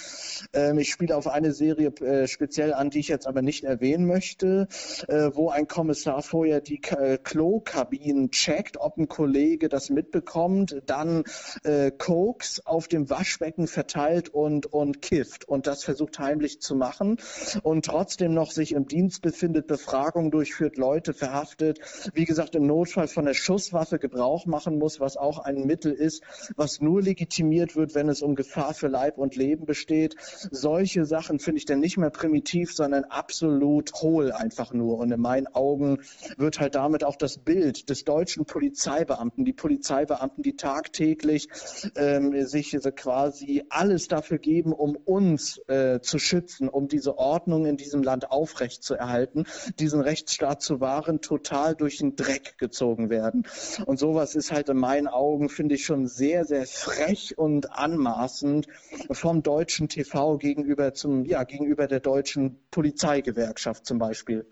Ähm, ich spiele auf eine Serie äh, speziell an, die ich jetzt aber nicht erwähnen möchte, äh, wo ein Kommissar vorher die K Klokabine ihn checkt, ob ein Kollege das mitbekommt, dann äh, Cokes auf dem Waschbecken verteilt und, und kifft und das versucht heimlich zu machen und trotzdem noch sich im Dienst befindet, Befragung durchführt, Leute verhaftet, wie gesagt, im Notfall von der Schusswaffe Gebrauch machen muss, was auch ein Mittel ist, was nur legitimiert wird, wenn es um Gefahr für Leib und Leben besteht. Solche Sachen finde ich dann nicht mehr primitiv, sondern absolut hohl einfach nur. Und in meinen Augen wird halt damit auch das Bild des deutschen Polizeibeamten, die Polizeibeamten, die tagtäglich ähm, sich also quasi alles dafür geben, um uns äh, zu schützen, um diese Ordnung in diesem Land aufrechtzuerhalten, diesen Rechtsstaat zu wahren, total durch den Dreck gezogen werden. Und sowas ist halt in meinen Augen, finde ich, schon sehr, sehr frech und anmaßend vom deutschen TV gegenüber zum, ja, gegenüber der deutschen Polizeigewerkschaft zum Beispiel.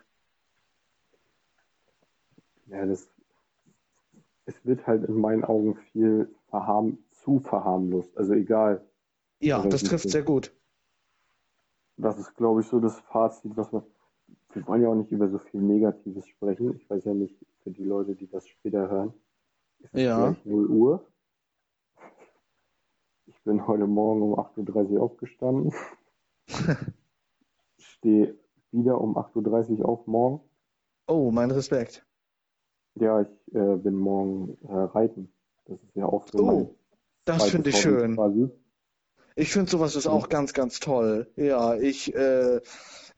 Ja, das es wird halt in meinen Augen viel verharm zu verharmlost. Also egal. Ja, das trifft sehr gut. Das ist, glaube ich, so das Fazit, was man. Wir wollen ja auch nicht über so viel Negatives sprechen. Ich weiß ja nicht, für die Leute, die das später hören, ist es ja. gleich 0 Uhr. Ich bin heute Morgen um 8.30 Uhr aufgestanden. (laughs) Stehe wieder um 8.30 Uhr auf morgen. Oh, mein Respekt. Ja, ich äh, bin morgen äh, reiten. Das ist ja auch so. Oh, das finde ich schön. Quasi. Ich finde sowas ist auch ganz, ganz toll. Ja, ich äh,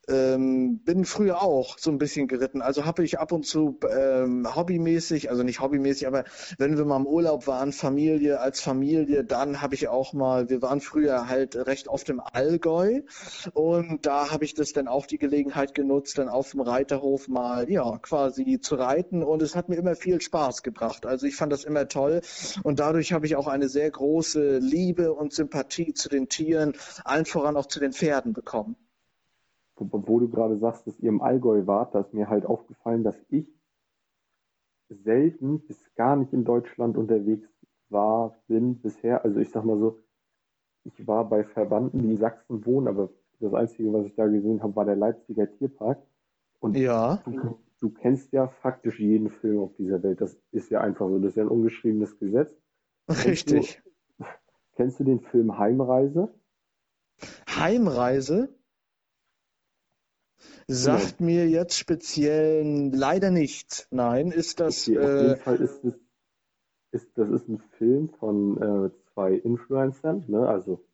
ähm, bin früher auch so ein bisschen geritten. Also habe ich ab und zu ähm, hobbymäßig, also nicht hobbymäßig, aber wenn wir mal im Urlaub waren, Familie als Familie, dann habe ich auch mal, wir waren früher halt recht oft im Allgäu und da habe ich das dann auch die Gelegenheit genutzt, dann auf dem Reiterhof mal, ja, quasi zu reiten und es hat mir immer viel Spaß gebracht. Also ich fand das immer toll und dadurch habe ich auch eine sehr große Liebe und Sympathie zu den Tieren, allen voran auch zu den Pferden bekommen wo du gerade sagst, dass ihr im Allgäu wart, da ist mir halt aufgefallen, dass ich selten bis gar nicht in Deutschland unterwegs war, bin bisher. Also ich sag mal so, ich war bei Verbanden, die in Sachsen wohnen, aber das Einzige, was ich da gesehen habe, war der Leipziger Tierpark. Und ja. du, du kennst ja faktisch jeden Film auf dieser Welt. Das ist ja einfach so. Das ist ja ein ungeschriebenes Gesetz. Richtig. Kennst du, (laughs) kennst du den Film Heimreise? Heimreise? Sagt ja. mir jetzt speziell leider nichts. Nein, ist das. Okay, äh, auf jeden Fall ist es. Ist, das ist ein Film von äh, zwei Influencern, ne? also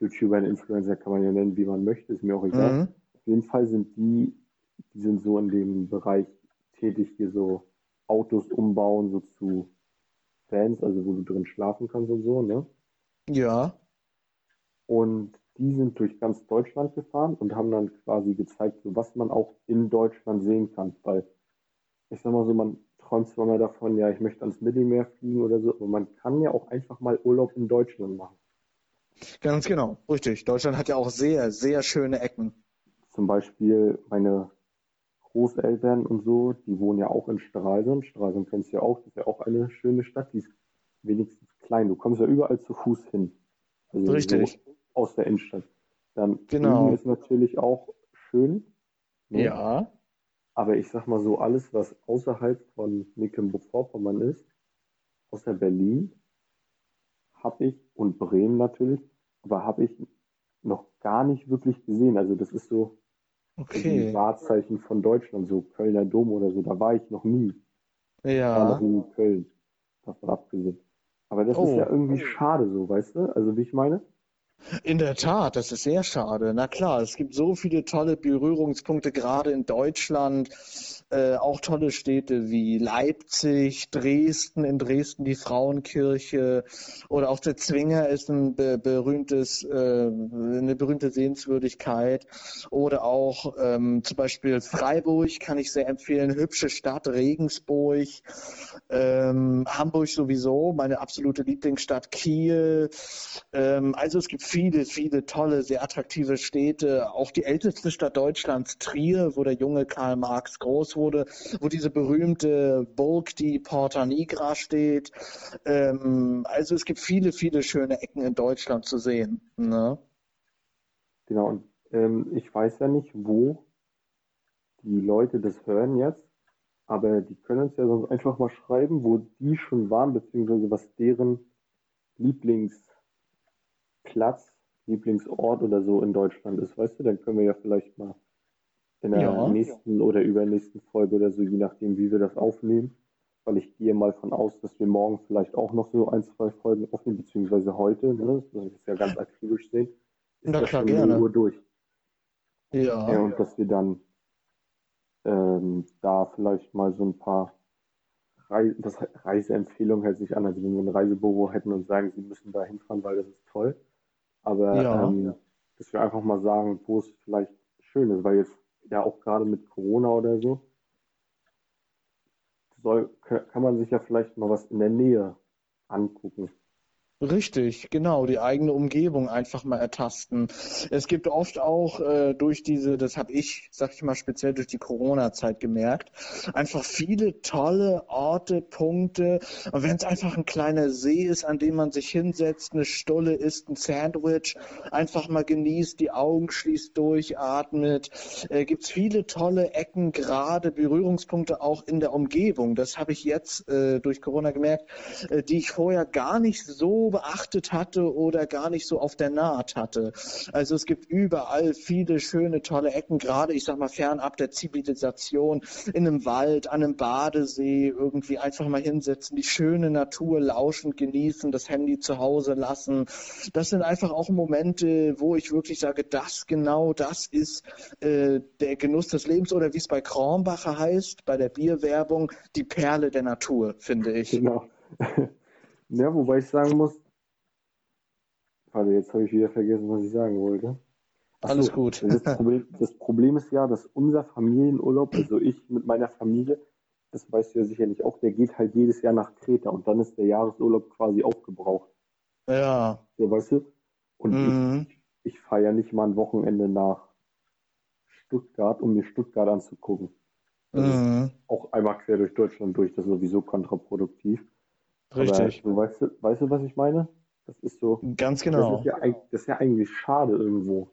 YouTuber und Influencer kann man ja nennen, wie man möchte, ist mir auch egal. Mhm. Auf jeden Fall sind die, die sind so in dem Bereich tätig, hier so Autos umbauen, so zu Fans, also wo du drin schlafen kannst und so, ne? Ja. Und die sind durch ganz Deutschland gefahren und haben dann quasi gezeigt, so was man auch in Deutschland sehen kann. Weil ich sag mal so, man träumt zwar mal davon, ja, ich möchte ans Mittelmeer fliegen oder so, aber man kann ja auch einfach mal Urlaub in Deutschland machen. Ganz genau, richtig. Deutschland hat ja auch sehr, sehr schöne Ecken. Zum Beispiel meine Großeltern und so, die wohnen ja auch in Stralsund. Stralsund kennst du ja auch, das ist ja auch eine schöne Stadt, die ist wenigstens klein. Du kommst ja überall zu Fuß hin. Also richtig. So aus der Innenstadt. Dann genau. ist natürlich auch schön. Ne? Ja. Aber ich sag mal so, alles, was außerhalb von Mecklenburg-Vorpommern ist, außer Berlin, habe ich, und Bremen natürlich, aber habe ich noch gar nicht wirklich gesehen. Also das ist so, Okay. Die Wahrzeichen von Deutschland, so Kölner Dom oder so, da war ich noch nie. Ich war Ja. noch nie in Köln, davon abgesehen. Aber das ist Oh. ja irgendwie schade so, weißt du? Also wie ich meine? In der Tat, das ist sehr schade. Na klar, es gibt so viele tolle Berührungspunkte, gerade in Deutschland. Äh, auch tolle Städte wie Leipzig, Dresden, in Dresden die Frauenkirche oder auch der Zwinger ist ein be berühmtes, äh, eine berühmte Sehenswürdigkeit. Oder auch ähm, zum Beispiel Freiburg kann ich sehr empfehlen, hübsche Stadt, Regensburg, ähm, Hamburg sowieso, meine absolute Lieblingsstadt Kiel. Ähm, also es gibt viele, viele tolle, sehr attraktive Städte. Auch die älteste Stadt Deutschlands, Trier, wo der junge Karl Marx groß wurde, wo diese berühmte Burg, die Porta Nigra steht. Ähm, also es gibt viele, viele schöne Ecken in Deutschland zu sehen. Ne? Genau, und ähm, ich weiß ja nicht, wo die Leute das hören jetzt, aber die können uns ja sonst einfach mal schreiben, wo die schon waren, beziehungsweise was deren Lieblingsplatz, Lieblingsort oder so in Deutschland ist, weißt du? Dann können wir ja vielleicht mal in der Ja. nächsten oder übernächsten Folge oder so, je nachdem, wie wir das aufnehmen, weil ich gehe mal von aus, dass wir morgen vielleicht auch noch so ein, zwei Folgen aufnehmen, beziehungsweise heute, ne? Das muss ich jetzt ja ganz akribisch sehen. Ist Na das klar, schon 0 gerne. Uhr durch. Ja. Ja, und dass wir dann ähm, da vielleicht mal so ein paar Rei das Reiseempfehlungen hält sich an, also wenn wir ein Reisebüro hätten und sagen, sie müssen da hinfahren, weil das ist toll. Aber Ja. ähm, dass wir einfach mal sagen, wo es vielleicht schön ist, weil jetzt ja auch gerade mit Corona oder so, soll, kann man sich ja vielleicht mal was in der Nähe angucken. Richtig, genau, die eigene Umgebung einfach mal ertasten. Es gibt oft auch äh, durch diese, das habe ich, sag ich mal, speziell durch die Corona-Zeit gemerkt, einfach viele tolle Orte, Punkte. Und wenn es einfach ein kleiner See ist, an dem man sich hinsetzt, eine Stulle isst, ein Sandwich, einfach mal genießt, die Augen schließt, durchatmet, äh, gibt's viele tolle Ecken, gerade Berührungspunkte auch in der Umgebung. Das habe ich jetzt äh, durch Corona gemerkt, äh, die ich vorher gar nicht so beachtet hatte oder gar nicht so auf der Naht hatte. Also es gibt überall viele schöne, tolle Ecken, gerade ich sag mal fernab der Zivilisation, in einem Wald, an einem Badesee, irgendwie einfach mal hinsetzen, die schöne Natur lauschen, genießen, das Handy zu Hause lassen. Das sind einfach auch Momente, wo ich wirklich sage, das genau, das ist äh, der Genuss des Lebens oder wie es bei Kronbacher heißt, bei der Bierwerbung, die Perle der Natur, finde ich. Genau. (laughs) Ja, wobei ich sagen muss, warte, jetzt habe ich wieder vergessen, was ich sagen wollte. Ach Alles gut. Das Problem, das Problem ist ja, dass unser Familienurlaub, also ich mit meiner Familie, das weißt du ja sicherlich auch, der geht halt jedes Jahr nach Kreta und dann ist der Jahresurlaub quasi aufgebraucht. Ja. Ja, weißt du? Und Mhm. ich, ich fahre ja nicht mal ein Wochenende nach Stuttgart, um mir Stuttgart anzugucken. Das ist Mhm. auch einmal quer durch Deutschland durch, das ist sowieso kontraproduktiv. Richtig. Aber so, weißt du, weißt du, was ich meine? Das ist so, Ganz das genau. ist ja, eig- das ist ja eigentlich schade irgendwo.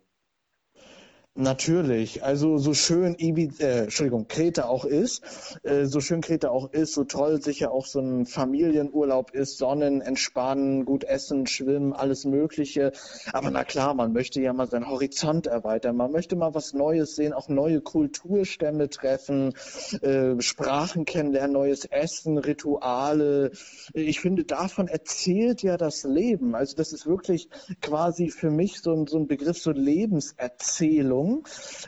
Natürlich. Also so schön Ibiza, äh, Entschuldigung, Kreta auch ist, äh, so schön Kreta auch ist, so toll sicher auch so ein Familienurlaub ist, Sonnen, Entspannen, gut essen, schwimmen, alles Mögliche. Aber na klar, man möchte ja mal seinen Horizont erweitern. Man möchte mal was Neues sehen, auch neue Kulturstämme treffen, äh, Sprachen kennenlernen, neues Essen, Rituale. Ich finde, davon erzählt ja das Leben. Also das ist wirklich quasi für mich so so ein Begriff, so Lebenserzählung.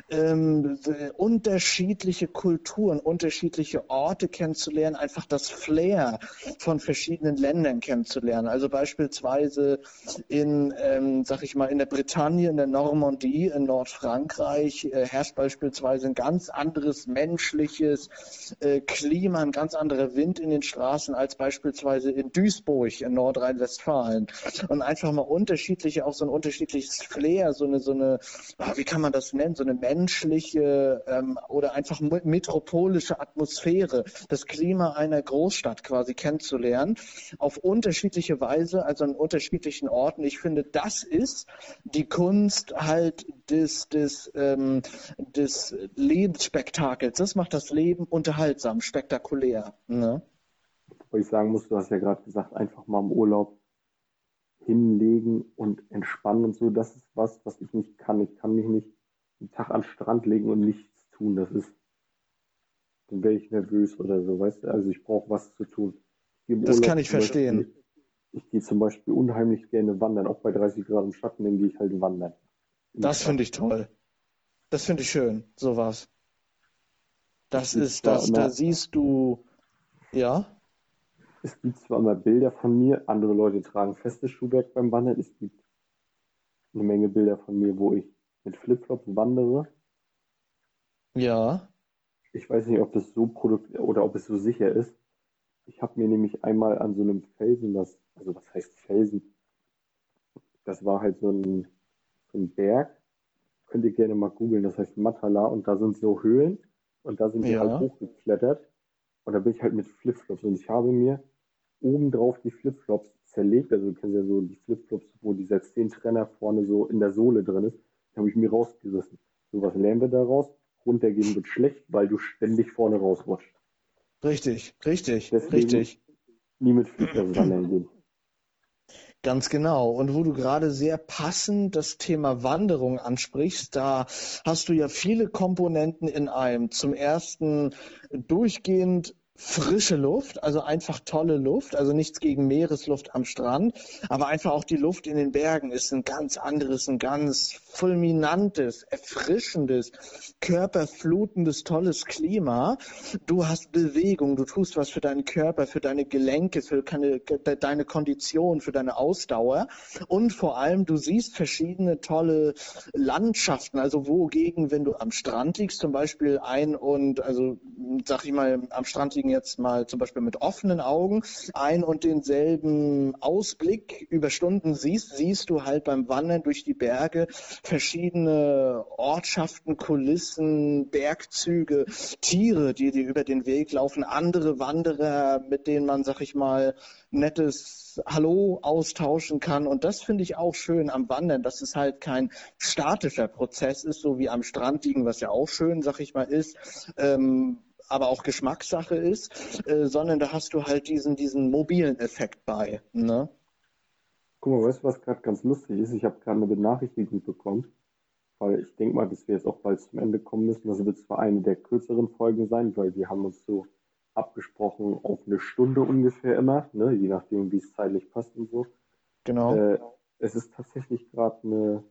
Ähm, äh, unterschiedliche Kulturen, unterschiedliche Orte kennenzulernen, einfach das Flair von verschiedenen Ländern kennenzulernen. Also beispielsweise in, ähm, sag ich mal, in der Bretagne, in der Normandie, in Nordfrankreich äh, herrscht beispielsweise ein ganz anderes menschliches äh, Klima, ein ganz anderer Wind in den Straßen als beispielsweise in Duisburg in Nordrhein-Westfalen. Und einfach mal unterschiedliche, auch so ein unterschiedliches Flair, so eine, so eine, ah, wie kann man das nennen, so eine menschliche ähm, oder einfach me- metropolische Atmosphäre, das Klima einer Großstadt quasi kennenzulernen, auf unterschiedliche Weise, also an unterschiedlichen Orten. Ich finde, das ist die Kunst halt des, des, ähm, des Lebensspektakels. Das macht das Leben unterhaltsam, spektakulär. Ne? Wo ich sagen muss, du hast ja gerade gesagt, einfach mal im Urlaub hinlegen und entspannen und so. Das ist was, was ich nicht kann. Ich kann mich nicht einen Tag an den Strand legen und nichts tun. Das ist, dann wäre ich nervös oder so, weißt du? Also ich brauche was zu tun. Das Urlaub kann ich verstehen. Beispiel, ich gehe zum Beispiel unheimlich gerne wandern, auch bei 30 Grad im Schatten, dann gehe ich halt wandern. Das finde ich toll. Das finde ich schön, sowas. Das ist, das, da siehst du, ja. Es gibt zwar immer Bilder von mir, andere Leute tragen festes Schuhwerk beim Wandern. Es gibt eine Menge Bilder von mir, wo ich mit Flipflops wandere. Ja. Ich weiß nicht, ob das so produkt oder ob es so sicher ist. Ich habe mir nämlich einmal an so einem Felsen, das, also was heißt Felsen? Das war halt so ein, so ein Berg. Könnt ihr gerne mal googeln, das heißt Matala und da sind so Höhlen und da sind wir halt hochgeklettert. Und da bin ich halt mit Flipflops und ich habe mir obendrauf die Flipflops zerlegt. Also du kennst ja so die Flipflops, wo dieser Zehntrenner vorne so in der Sohle drin ist. Habe ich mir rausgerissen. So was lernen wir daraus? Runtergehen wird schlecht, weil du ständig vorne rausrutscht. Richtig, richtig, Deswegen richtig. Nie mit Flipflops wandern gehen. Ganz genau. Und wo du gerade sehr passend das Thema Wanderung ansprichst, da hast du ja viele Komponenten in einem. Zum ersten durchgehend frische Luft, also einfach tolle Luft, also nichts gegen Meeresluft am Strand, aber einfach auch die Luft in den Bergen ist ein ganz anderes, ein ganz fulminantes, erfrischendes, körperflutendes, tolles Klima. Du hast Bewegung, du tust was für deinen Körper, für deine Gelenke, für deine, deine Kondition, für deine Ausdauer und vor allem du siehst verschiedene tolle Landschaften, also wogegen, wenn du am Strand liegst, zum Beispiel ein und, also sag ich mal, am Strand liegen jetzt mal zum Beispiel mit offenen Augen ein und denselben Ausblick über Stunden siehst, siehst du halt beim Wandern durch die Berge verschiedene Ortschaften, Kulissen, Bergzüge, Tiere, die dir über den Weg laufen, andere Wanderer, mit denen man, sag ich mal, nettes Hallo austauschen kann. Und das finde ich auch schön am Wandern, dass es halt kein statischer Prozess ist, so wie am Strand liegen, was ja auch schön, sag ich mal, ist. Ähm, aber auch Geschmackssache ist, äh, sondern da hast du halt diesen, diesen mobilen Effekt bei. Ne? Guck mal, weißt du, was gerade ganz lustig ist? Ich habe gerade eine Benachrichtigung bekommen, weil ich denke mal, dass wir jetzt auch bald zum Ende kommen müssen. Das wird zwar eine der kürzeren Folgen sein, weil wir haben uns so abgesprochen auf eine Stunde ungefähr immer, ne? je nachdem, wie es zeitlich passt und so. Genau. Äh, es ist tatsächlich gerade eine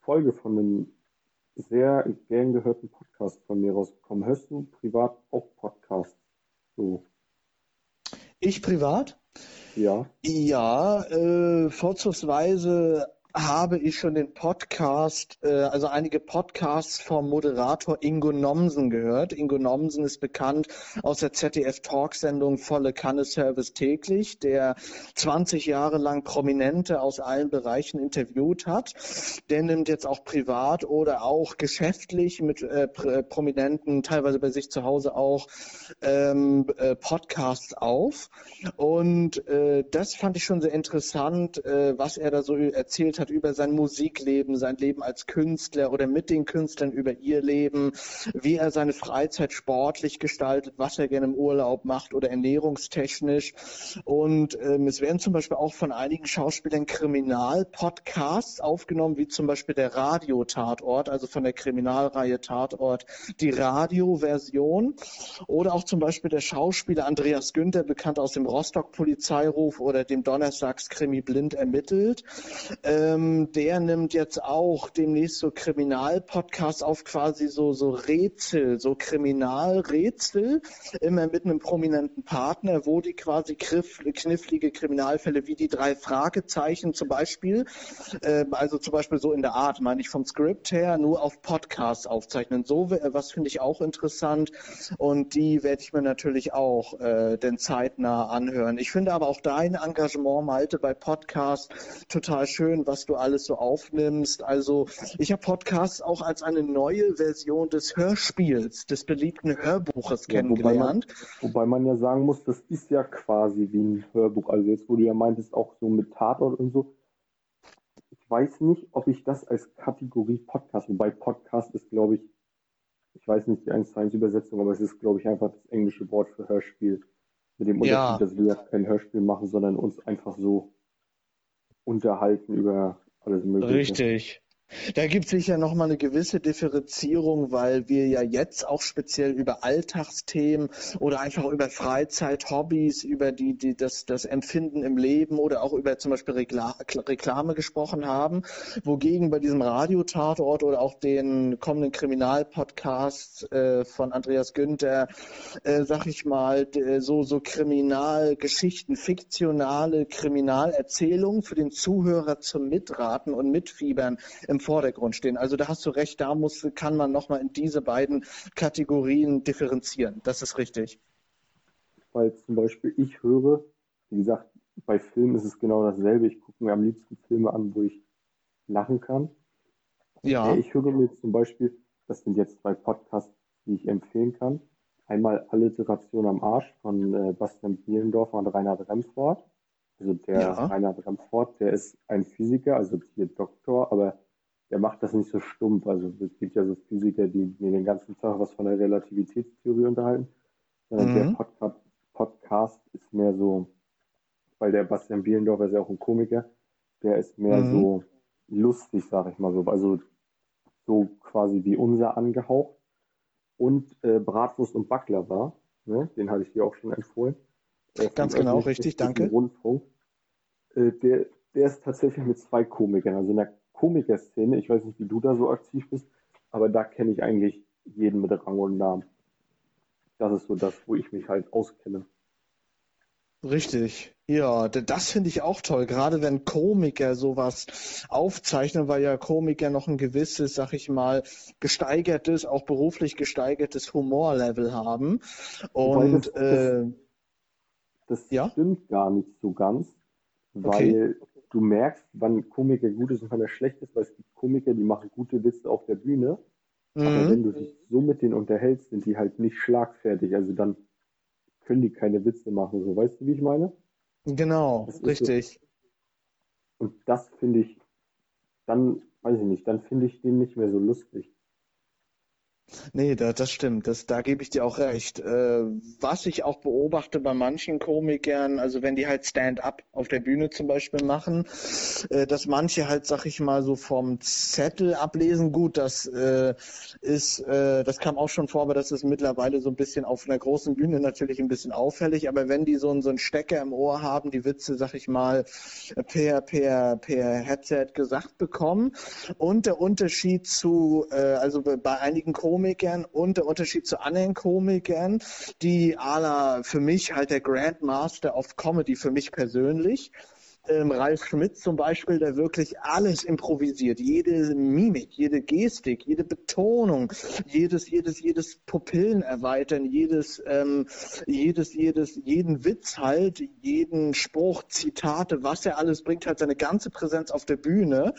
Folge von einem sehr gern gehörten Podcast von mir rausgekommen. Hörst du privat auch Podcasts? So. Ich privat? Ja. Ja, äh, vorzugsweise habe ich schon den Podcast, äh, also einige Podcasts vom Moderator Ingo Nomsen gehört. Ingo Nomsen ist bekannt aus der ZDF-Talksendung Volle Kanne Service täglich, der 20 Jahre lang Prominente aus allen Bereichen interviewt hat. Der nimmt jetzt auch privat oder auch geschäftlich mit äh, Prominenten, teilweise bei sich zu Hause auch, ähm, äh, Podcasts auf. Und äh, das fand ich schon sehr interessant, äh, was er da so erzählt hat hat über sein Musikleben, sein Leben als Künstler oder mit den Künstlern über ihr Leben, wie er seine Freizeit sportlich gestaltet, was er gerne im Urlaub macht oder ernährungstechnisch. Und ähm, es werden zum Beispiel auch von einigen Schauspielern Kriminalpodcasts aufgenommen, wie zum Beispiel der Radio-Tatort, also von der Kriminalreihe Tatort, die Radioversion. Oder auch zum Beispiel der Schauspieler Andreas Günther, bekannt aus dem Rostock-Polizeiruf oder dem Donnerstagskrimi Blind ermittelt. Ähm, ähm, der nimmt jetzt auch demnächst so Kriminalpodcasts auf, quasi so, so Rätsel, so Kriminalrätsel, immer mit einem prominenten Partner, wo die quasi knifflige Kriminalfälle wie die drei Fragezeichen zum Beispiel, äh, also zum Beispiel so in der Art, meine ich vom Skript her, nur auf Podcasts aufzeichnen. So was finde ich auch interessant und die werde ich mir natürlich auch äh, denn zeitnah anhören. Ich finde aber auch dein Engagement, Malte, bei Podcasts total schön, was du alles so aufnimmst. Also ich habe Podcasts auch als eine neue Version des Hörspiels, des beliebten Hörbuches ja, kennengelernt. Wobei man, wobei man ja sagen muss, das ist ja quasi wie ein Hörbuch. Also jetzt, wo du ja meintest, auch so mit Tatort und so. Ich weiß nicht, ob ich das als Kategorie Podcast, wobei Podcast ist, glaube ich, ich weiß nicht die 1 zu 1 Übersetzung, aber es ist, glaube ich, einfach das englische Wort für Hörspiel. Mit dem Unterschied, ja. dass wir kein Hörspiel machen, sondern uns einfach so unterhalten über alles Mögliche. Richtig. Da gibt es sicher nochmal eine gewisse Differenzierung, weil wir ja jetzt auch speziell über Alltagsthemen oder einfach über Freizeit, Hobbys, über die, die das, das Empfinden im Leben oder auch über zum Beispiel Rekla Reklame gesprochen haben. Wogegen bei diesem Radiotatort oder auch den kommenden Kriminalpodcasts äh, von Andreas Günther, äh, sag ich mal, so, so Kriminalgeschichten, fiktionale Kriminalerzählungen für den Zuhörer zum Mitraten und Mitfiebern im Vordergrund stehen. Also da hast du recht, da muss, kann man nochmal in diese beiden Kategorien differenzieren. Das ist richtig. Weil zum Beispiel ich höre, wie gesagt, bei Filmen ist es genau dasselbe. Ich gucke mir am liebsten Filme an, wo ich lachen kann. Ja. Ich höre mir zum Beispiel, das sind jetzt zwei Podcasts, die ich empfehlen kann. Einmal Alliteration am Arsch von äh, Bastian Bielendorfer und Reinhard Remford. Also der ja. Reinhard Remford, der ist ein Physiker, also hier Doktor, aber der macht das nicht so stumpf. Also es gibt ja so Physiker, die mir den ganzen Tag was von der Relativitätstheorie unterhalten. Sondern mhm. der Podcast, Podcast ist mehr so, weil der Bastian Bielendorfer ist ja auch ein Komiker, der ist mehr mhm. so lustig, sag ich mal so. Also so quasi wie unser angehaucht. Und äh, Bratwurst und Backler ne? den hatte ich dir auch schon empfohlen. Ganz genau, richtig, danke. Rundfunk. Äh, der, der ist tatsächlich mit zwei Komikern, also in der Komiker-Szene, ich weiß nicht, wie du da so aktiv bist, aber da kenne ich eigentlich jeden mit Rang und Namen. Das ist so das, wo ich mich halt auskenne. Richtig. Ja, das finde ich auch toll, gerade wenn Komiker sowas aufzeichnen, weil ja Komiker noch ein gewisses, sag ich mal, gesteigertes, auch beruflich gesteigertes Humorlevel haben. Und das, äh, das ja? stimmt gar nicht so ganz, weil okay du merkst, wann Komiker gut ist und wann er schlecht ist, weil es gibt Komiker, die machen gute Witze auf der Bühne. Mhm. Aber wenn du dich so mit denen unterhältst, sind die halt nicht schlagfertig. Also dann können die keine Witze machen. So, weißt du, wie ich meine? Genau, richtig. So. Und das finde ich, dann, weiß ich nicht, dann finde ich den nicht mehr so lustig. Nee, da, das stimmt. Das, da gebe ich dir auch recht. Äh, was ich auch beobachte bei manchen Komikern, also wenn die halt Stand-up auf der Bühne zum Beispiel machen, äh, dass manche halt, sag ich mal, so vom Zettel ablesen. Gut, das äh, ist, äh, das kam auch schon vor, aber das ist mittlerweile so ein bisschen auf einer großen Bühne natürlich ein bisschen auffällig. Aber wenn die so, so einen Stecker im Ohr haben, die Witze, sag ich mal, per, per, per Headset gesagt bekommen. Und der Unterschied zu, äh, also bei einigen Komikern Komikern und der Unterschied zu anderen Komikern, die ala für mich halt der Grandmaster of Comedy für mich persönlich ähm, Ralf Schmidt zum Beispiel, der wirklich alles improvisiert, jede Mimik, jede Gestik, jede Betonung, jedes, jedes, jedes Pupillen erweitern, jedes, ähm, jedes, jedes, jeden Witz halt, jeden Spruch, Zitate, was er alles bringt, halt seine ganze Präsenz auf der Bühne,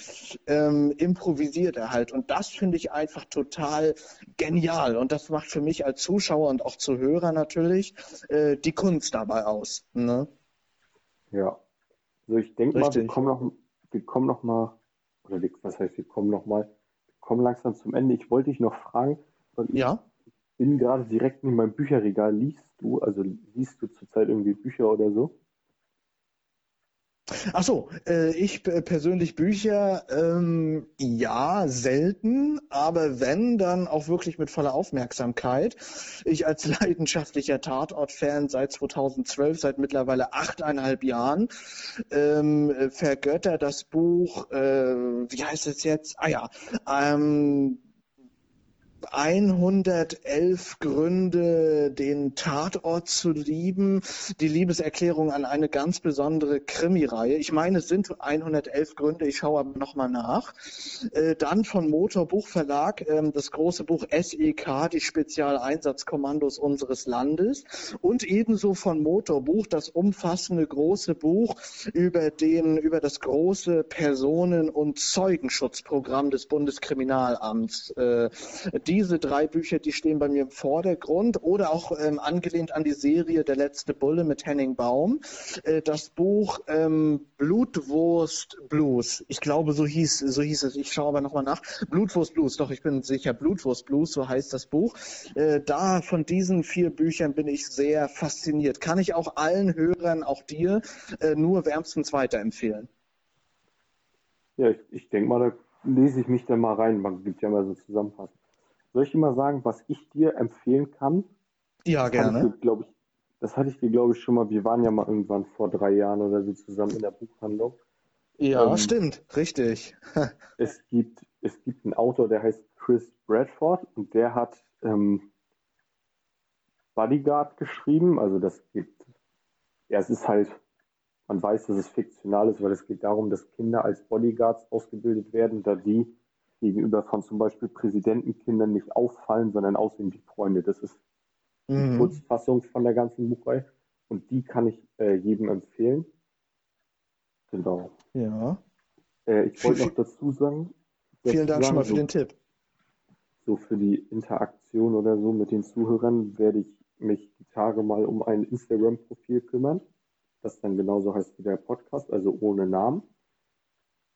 ähm, improvisiert er halt. Und das finde ich einfach total genial. Und das macht für mich als Zuschauer und auch Zuhörer natürlich äh, die Kunst dabei aus. Ne? Ja, also ich denke mal, wir kommen noch, wir kommen noch mal, oder wir, was heißt, wir kommen noch mal, wir kommen langsam zum Ende. Ich wollte dich noch fragen, weil ja? ich bin gerade direkt in meinem Bücherregal. Liest du, also liest du zurzeit irgendwie Bücher oder so? Ach so, äh, ich persönlich Bücher, ähm, ja, selten, aber wenn, dann auch wirklich mit voller Aufmerksamkeit. Ich als (laughs) leidenschaftlicher Tatort-Fan seit 2012, seit mittlerweile achteinhalb Jahren, ähm, vergötter das Buch, äh, wie heißt es jetzt? Ah ja, ähm, 111 Gründe, den Tatort zu lieben. Die Liebeserklärung an eine ganz besondere Krimireihe. Ich meine, es sind 111 Gründe. Ich schaue aber nochmal nach. Äh, dann von Motorbuchverlag äh, das große Buch SEK, die Spezialeinsatzkommandos unseres Landes. Und ebenso von Motorbuch das umfassende große Buch über den, über das große Personen- und Zeugenschutzprogramm des Bundeskriminalamts. Äh, die diese drei Bücher, die stehen bei mir im Vordergrund oder auch ähm, angelehnt an die Serie Der letzte Bulle mit Henning Baum. Äh, das Buch ähm, Blutwurst Blues. Ich glaube, so hieß, so hieß es. Ich schaue aber nochmal nach. Blutwurst Blues, doch, ich bin sicher. Blutwurst Blues, so heißt das Buch. Äh, da von diesen vier Büchern bin ich sehr fasziniert. Kann ich auch allen Hörern, auch dir, äh, nur wärmstens weiterempfehlen. Ja, ich, ich denke mal, da lese ich mich da mal rein. Man gibt ja mal so zusammenfassen. Soll ich dir mal sagen, was ich dir empfehlen kann? Ja, das gerne. Ich, ich, das hatte ich dir, glaube ich, schon mal. Wir waren ja mal irgendwann vor drei Jahren oder so zusammen in der Buchhandlung. Ja, ähm, stimmt, richtig. (laughs) es, gibt, es gibt einen Autor, der heißt Chris Bradford und der hat ähm, Bodyguard geschrieben. Also das gibt, ja, es ist halt, man weiß, dass es fiktional ist, weil es geht darum, dass Kinder als Bodyguards ausgebildet werden, da die gegenüber von zum Beispiel Präsidentenkindern nicht auffallen, sondern aussehen wie Freunde. Das ist die mhm. Kurzfassung von der ganzen Buchreihe und die kann ich äh, jedem empfehlen. Genau. Ja. Äh, ich wollte noch dazu sagen. Vielen Dank schon mal für so, den Tipp. So für die Interaktion oder so mit den Zuhörern werde ich mich die Tage mal um ein Instagram-Profil kümmern, das dann genauso heißt wie der Podcast, also ohne Namen.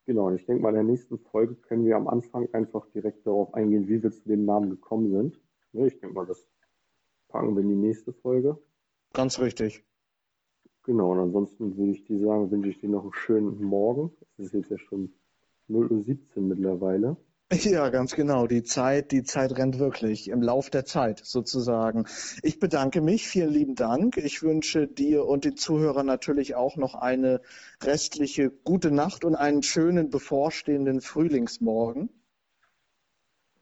Genau, und ich denke mal, in der nächsten Folge können wir am Anfang einfach direkt darauf eingehen, wie wir zu dem Namen gekommen sind. Ich denke mal, das packen wir in die nächste Folge. Ganz richtig. Genau, und ansonsten würde ich dir sagen, wünsche ich dir noch einen schönen Morgen. Es ist jetzt ja schon 0.17 Uhr mittlerweile. Ja, ganz genau. Die Zeit, die Zeit rennt wirklich im Lauf der Zeit sozusagen. Ich bedanke mich. Vielen lieben Dank. Ich wünsche dir und den Zuhörern natürlich auch noch eine restliche gute Nacht und einen schönen bevorstehenden Frühlingsmorgen.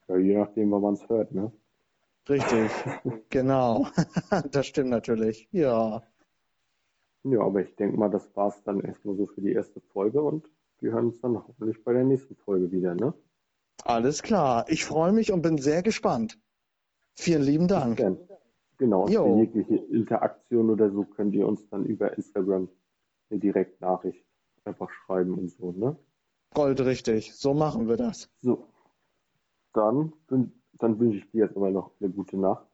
Ja, je nachdem, wann man es hört, ne? Richtig, (laughs) genau. (laughs) das stimmt natürlich. Ja. Ja, aber ich denke mal, das war es dann erstmal so für die erste Folge und wir hören uns dann hoffentlich bei der nächsten Folge wieder, ne? Alles klar. Ich freue mich und bin sehr gespannt. Vielen lieben Dank. Genau, und für jegliche Interaktion oder so könnt ihr uns dann über Instagram eine Direktnachricht einfach schreiben und so, ne? Goldrichtig. So machen wir das. So. Dann, dann wünsche ich dir jetzt immer noch eine gute Nacht.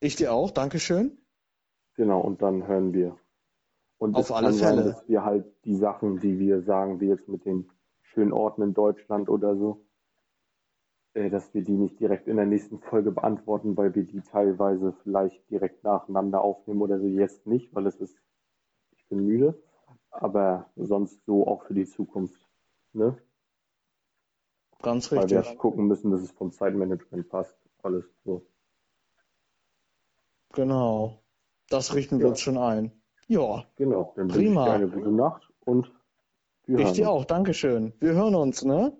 Ich dir auch. Dankeschön. Genau, und dann hören wir und Auf alle Fälle. Sein, dass wir halt die Sachen, die wir sagen, wie jetzt mit den schönen Orten in Deutschland oder so, dass wir die nicht direkt in der nächsten Folge beantworten, weil wir die teilweise vielleicht direkt nacheinander aufnehmen oder so. Jetzt nicht, weil es ist, ich bin müde, aber sonst so auch für die Zukunft. Ne? Ganz richtig. Weil wir gucken müssen, dass es vom Zeitmanagement passt. Alles so. Genau. Das richten wir ja. uns schon ein. Ja. Genau, dann Prima. ich dir eine gute Nacht und wir ich hören dir auch, Dankeschön. Wir hören uns, ne?